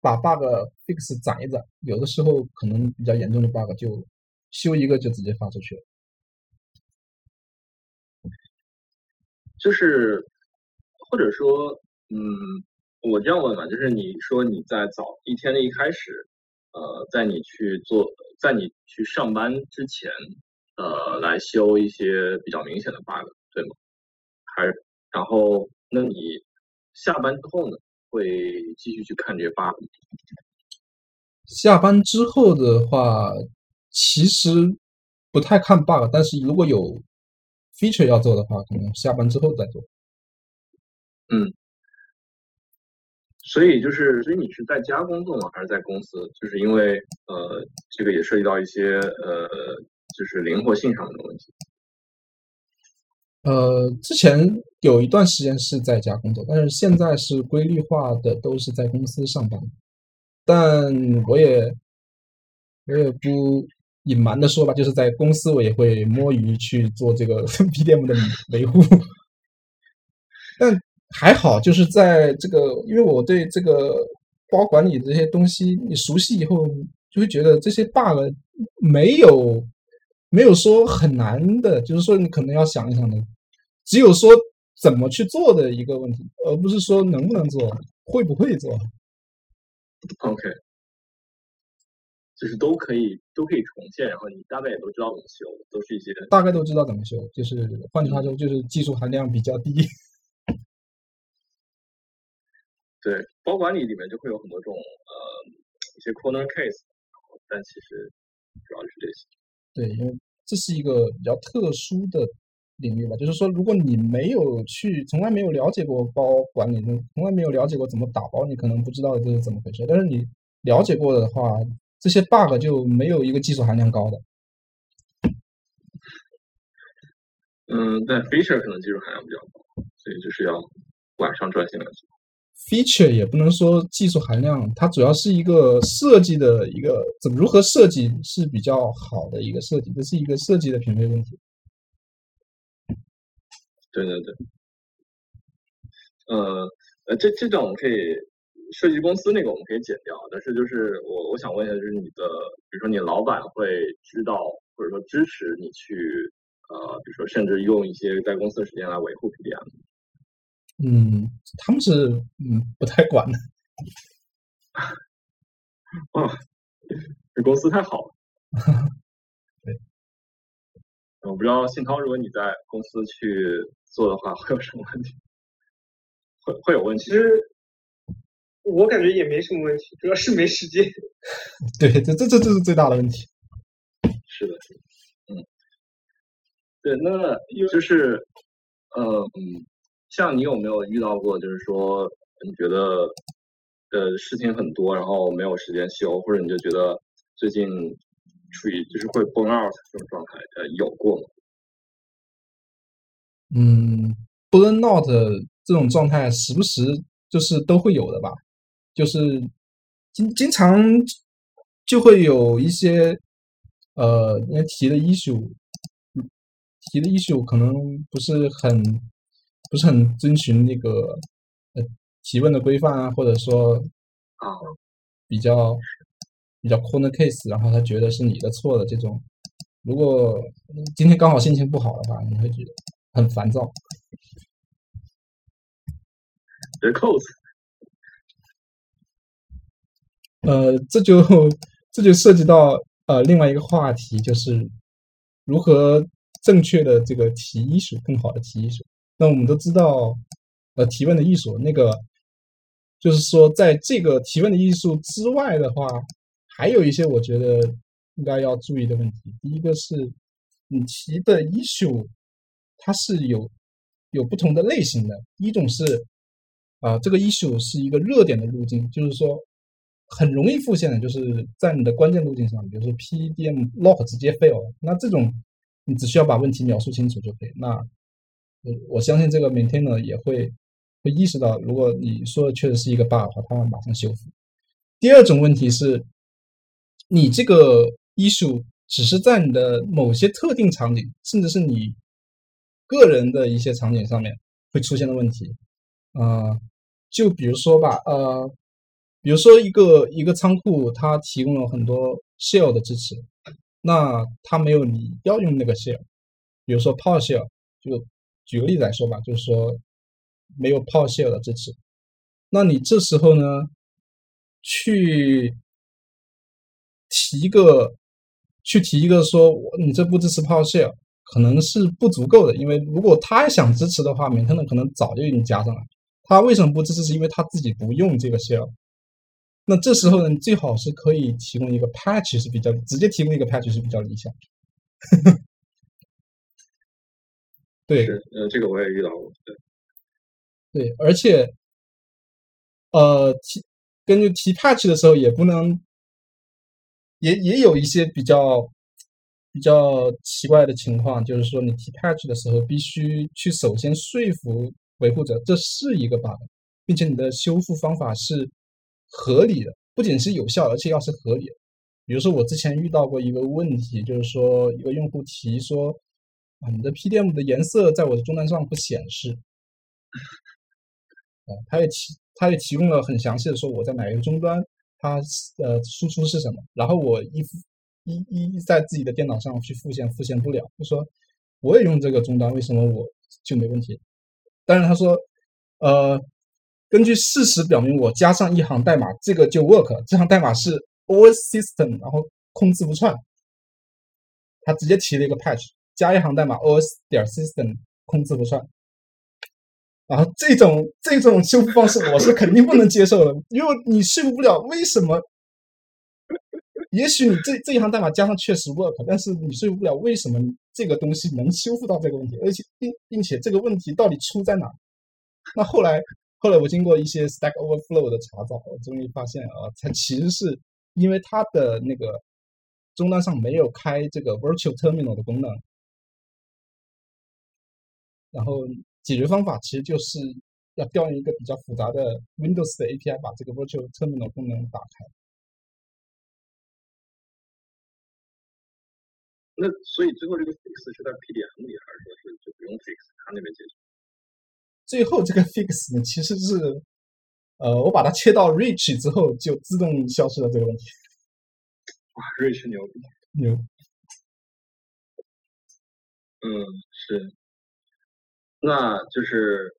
把 bug fix 攒一攒，有的时候可能比较严重的 bug 就修一个就直接发出去了。就是或者说，嗯，我这样问吧，就是你说你在早一天的一开始，呃，在你去做，在你去上班之前。呃，来修一些比较明显的 bug，对吗？还是然后，那你下班之后呢，会继续去看这些 bug？下班之后的话，其实不太看 bug，但是如果有 feature 要做的话，可能下班之后再做。嗯，所以就是，所以你是在家工作吗？还是在公司？就是因为呃，这个也涉及到一些呃。就是灵活性上的问题。呃，之前有一段时间是在家工作，但是现在是规律化的，都是在公司上班。但我也我也不隐瞒的说吧，就是在公司我也会摸鱼去做这个 PDM 的维护。但还好，就是在这个，因为我对这个包管理这些东西你熟悉以后，就会觉得这些 bug 没有。没有说很难的，就是说你可能要想一想的，只有说怎么去做的一个问题，而不是说能不能做，会不会做。OK，就是都可以都可以重现，然后你大概也都知道怎么修，都是一些大概都知道怎么修，就是换句话说，就是技术含量比较低。对，包管理里面就会有很多种呃一些 corner case，但其实主要就是这些。对，因为这是一个比较特殊的领域吧，就是说，如果你没有去，从来没有了解过包管理，从来没有了解过怎么打包，你可能不知道这是怎么回事。但是你了解过的话，这些 bug 就没有一个技术含量高的。嗯，但 feature 可能技术含量比较高，所以就是要晚上专心来做。Feature 也不能说技术含量，它主要是一个设计的一个怎么如何设计是比较好的一个设计，这是一个设计的品味问题。对对对，呃呃，这这段我们可以设计公司那个我们可以剪掉，但是就是我我想问一下，就是你的比如说你老板会知道或者说支持你去呃，比如说甚至用一些在公司的时间来维护 PDM。嗯，他们是嗯不太管的。啊，这公司太好了。对，我不知道信涛，如果你在公司去做的话，会有什么问题？会会有问题？其实我感觉也没什么问题，主要是没时间。对，这这这这是最大的问题。是的，是的，嗯，对，那就是呃嗯。像你有没有遇到过，就是说你觉得呃事情很多，然后没有时间修，或者你就觉得最近处于就是会 burn out 这种状态，呃，有过吗？嗯，burn out 这种状态时不时就是都会有的吧，就是经经常就会有一些呃，因为提的 issue 提的 issue 可能不是很不是很遵循那个呃提问的规范啊，或者说啊比较比较 corner case，然后他觉得是你的错的这种。如果今天刚好心情不好的话，你会觉得很烦躁。别 close。呃，这就这就涉及到呃另外一个话题，就是如何正确的这个提艺术，更好的提艺术。那我们都知道，呃，提问的艺术，那个就是说，在这个提问的艺术之外的话，还有一些我觉得。应该要注意的问题，第一个是你提的 issue，它是有有不同的类型的。一种是啊，这个 issue 是一个热点的路径，就是说很容易复现的，就是在你的关键路径上，比如说 PDM lock 直接 fail，那这种你只需要把问题描述清楚就可以。那我相信这个 maintainer 也会会意识到，如果你说的确实是一个 bug 的话，他会马上修复。第二种问题是，你这个。issue 只是在你的某些特定场景，甚至是你个人的一些场景上面会出现的问题，啊，就比如说吧，呃，比如说一个一个仓库，它提供了很多 shell 的支持，那它没有你要用那个 shell，比如说 PowerShell，就举个例子来说吧，就是说没有 PowerShell 的支持，那你这时候呢，去提一个。去提一个说，你这不支持 PowerShell，可能是不足够的，因为如果他想支持的话，Maintainer 可能早就已经加上了。他为什么不支持？是因为他自己不用这个 shell。那这时候呢，你最好是可以提供一个 patch 是比较直接提供一个 patch 是比较理想。对，呃，这个我也遇到过。对，对，而且，呃，提根据提 patch 的时候也不能。也也有一些比较比较奇怪的情况，就是说你提 patch 的时候，必须去首先说服维护者这是一个 bug，并且你的修复方法是合理的，不仅是有效，而且要是合理的。比如说我之前遇到过一个问题，就是说一个用户提说啊，你的 PDM 的颜色在我的终端上不显示，啊，他也提他也提供了很详细的说我在哪一个终端。它呃输出是什么？然后我一一一在自己的电脑上去复现，复现不了。就说我也用这个终端，为什么我就没问题？但是他说，呃，根据事实表明，我加上一行代码，这个就 work。这行代码是 OS system，然后空字符串。他直接提了一个 patch，加一行代码 OS 点 system 空字不算。然后这种这种修复方式我是肯定不能接受的，因为你说服不了为什么。也许你这这一行代码加上确实 work，但是你说服不了为什么这个东西能修复到这个问题，而且并并且这个问题到底出在哪？那后来后来我经过一些 Stack Overflow 的查找，我终于发现啊，它其实是因为它的那个终端上没有开这个 Virtual Terminal 的功能，然后。解决方法其实就是要调用一个比较复杂的 Windows 的 API，把这个 Virtual Terminal 功能打开。那所以最后这个 fix 是在 PDM 里，还是说是就不用 fix，他那边解决？最后这个 fix 呢，其实是呃，我把它切到 Reach 之后，就自动消失了这个问题。哇，Reach 牛逼！牛。嗯，是。那就是，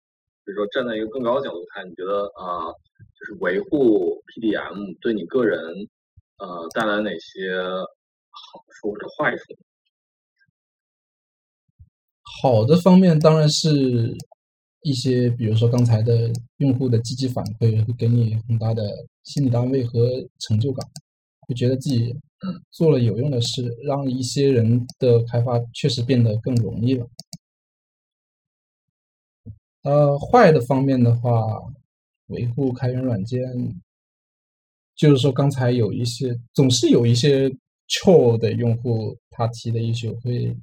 比如说站在一个更高的角度看，你觉得啊，就是维护 PDM 对你个人呃带来哪些好处或者坏处？好的方面当然是一些，比如说刚才的用户的积极反馈，会给你很大的心理安慰和成就感，会觉得自己做了有用的事，让一些人的开发确实变得更容易了。呃，坏的方面的话，维护开源软件，就是说刚才有一些，总是有一些错的用户，他提的一些会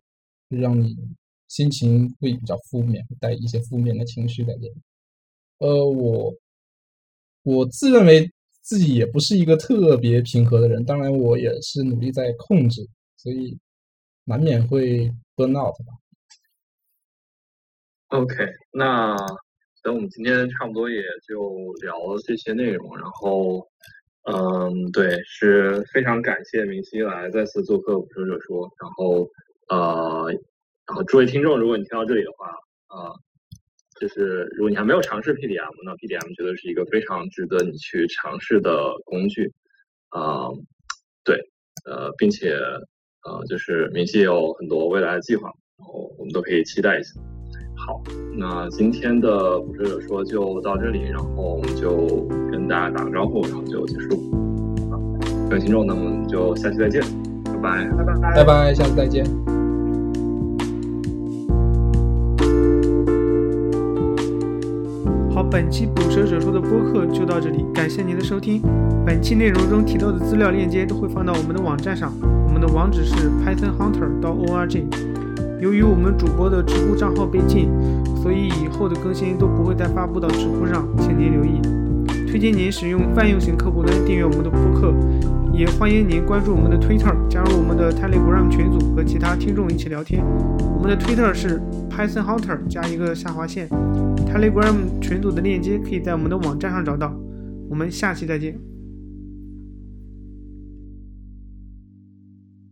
让你心情会比较负面，带一些负面的情绪在这里。呃，我我自认为自己也不是一个特别平和的人，当然我也是努力在控制，所以难免会 burn out 吧。OK，那等我们今天差不多也就聊了这些内容，然后，嗯，对，是非常感谢明熙来再次做客《捕蛇者说》，然后，呃，然后诸位听众，如果你听到这里的话，啊、就是如果你还没有尝试 PDM，那 PDM 觉得是一个非常值得你去尝试的工具，啊、对，呃，并且，呃，就是明熙也有很多未来的计划，然后我们都可以期待一下。好，那今天的捕蛇者说就到这里，然后我们就跟大家打个招呼，然后就结束。好，各位听众，那我们就下期再见，拜拜。拜拜拜拜，下次再见。好，本期捕蛇者说的播客就到这里，感谢您的收听。本期内容中提到的资料链接都会放到我们的网站上，我们的网址是 pythonhunter.org。由于我们主播的知乎账号被禁，所以以后的更新都不会再发布到知乎上，请您留意。推荐您使用泛用型客户端订阅我们的播客，也欢迎您关注我们的 Twitter，加入我们的 Telegram 群组，和其他听众一起聊天。我们的 Twitter 是 Python Hunter 加一个下划线。Telegram 群组的链接可以在我们的网站上找到。我们下期再见。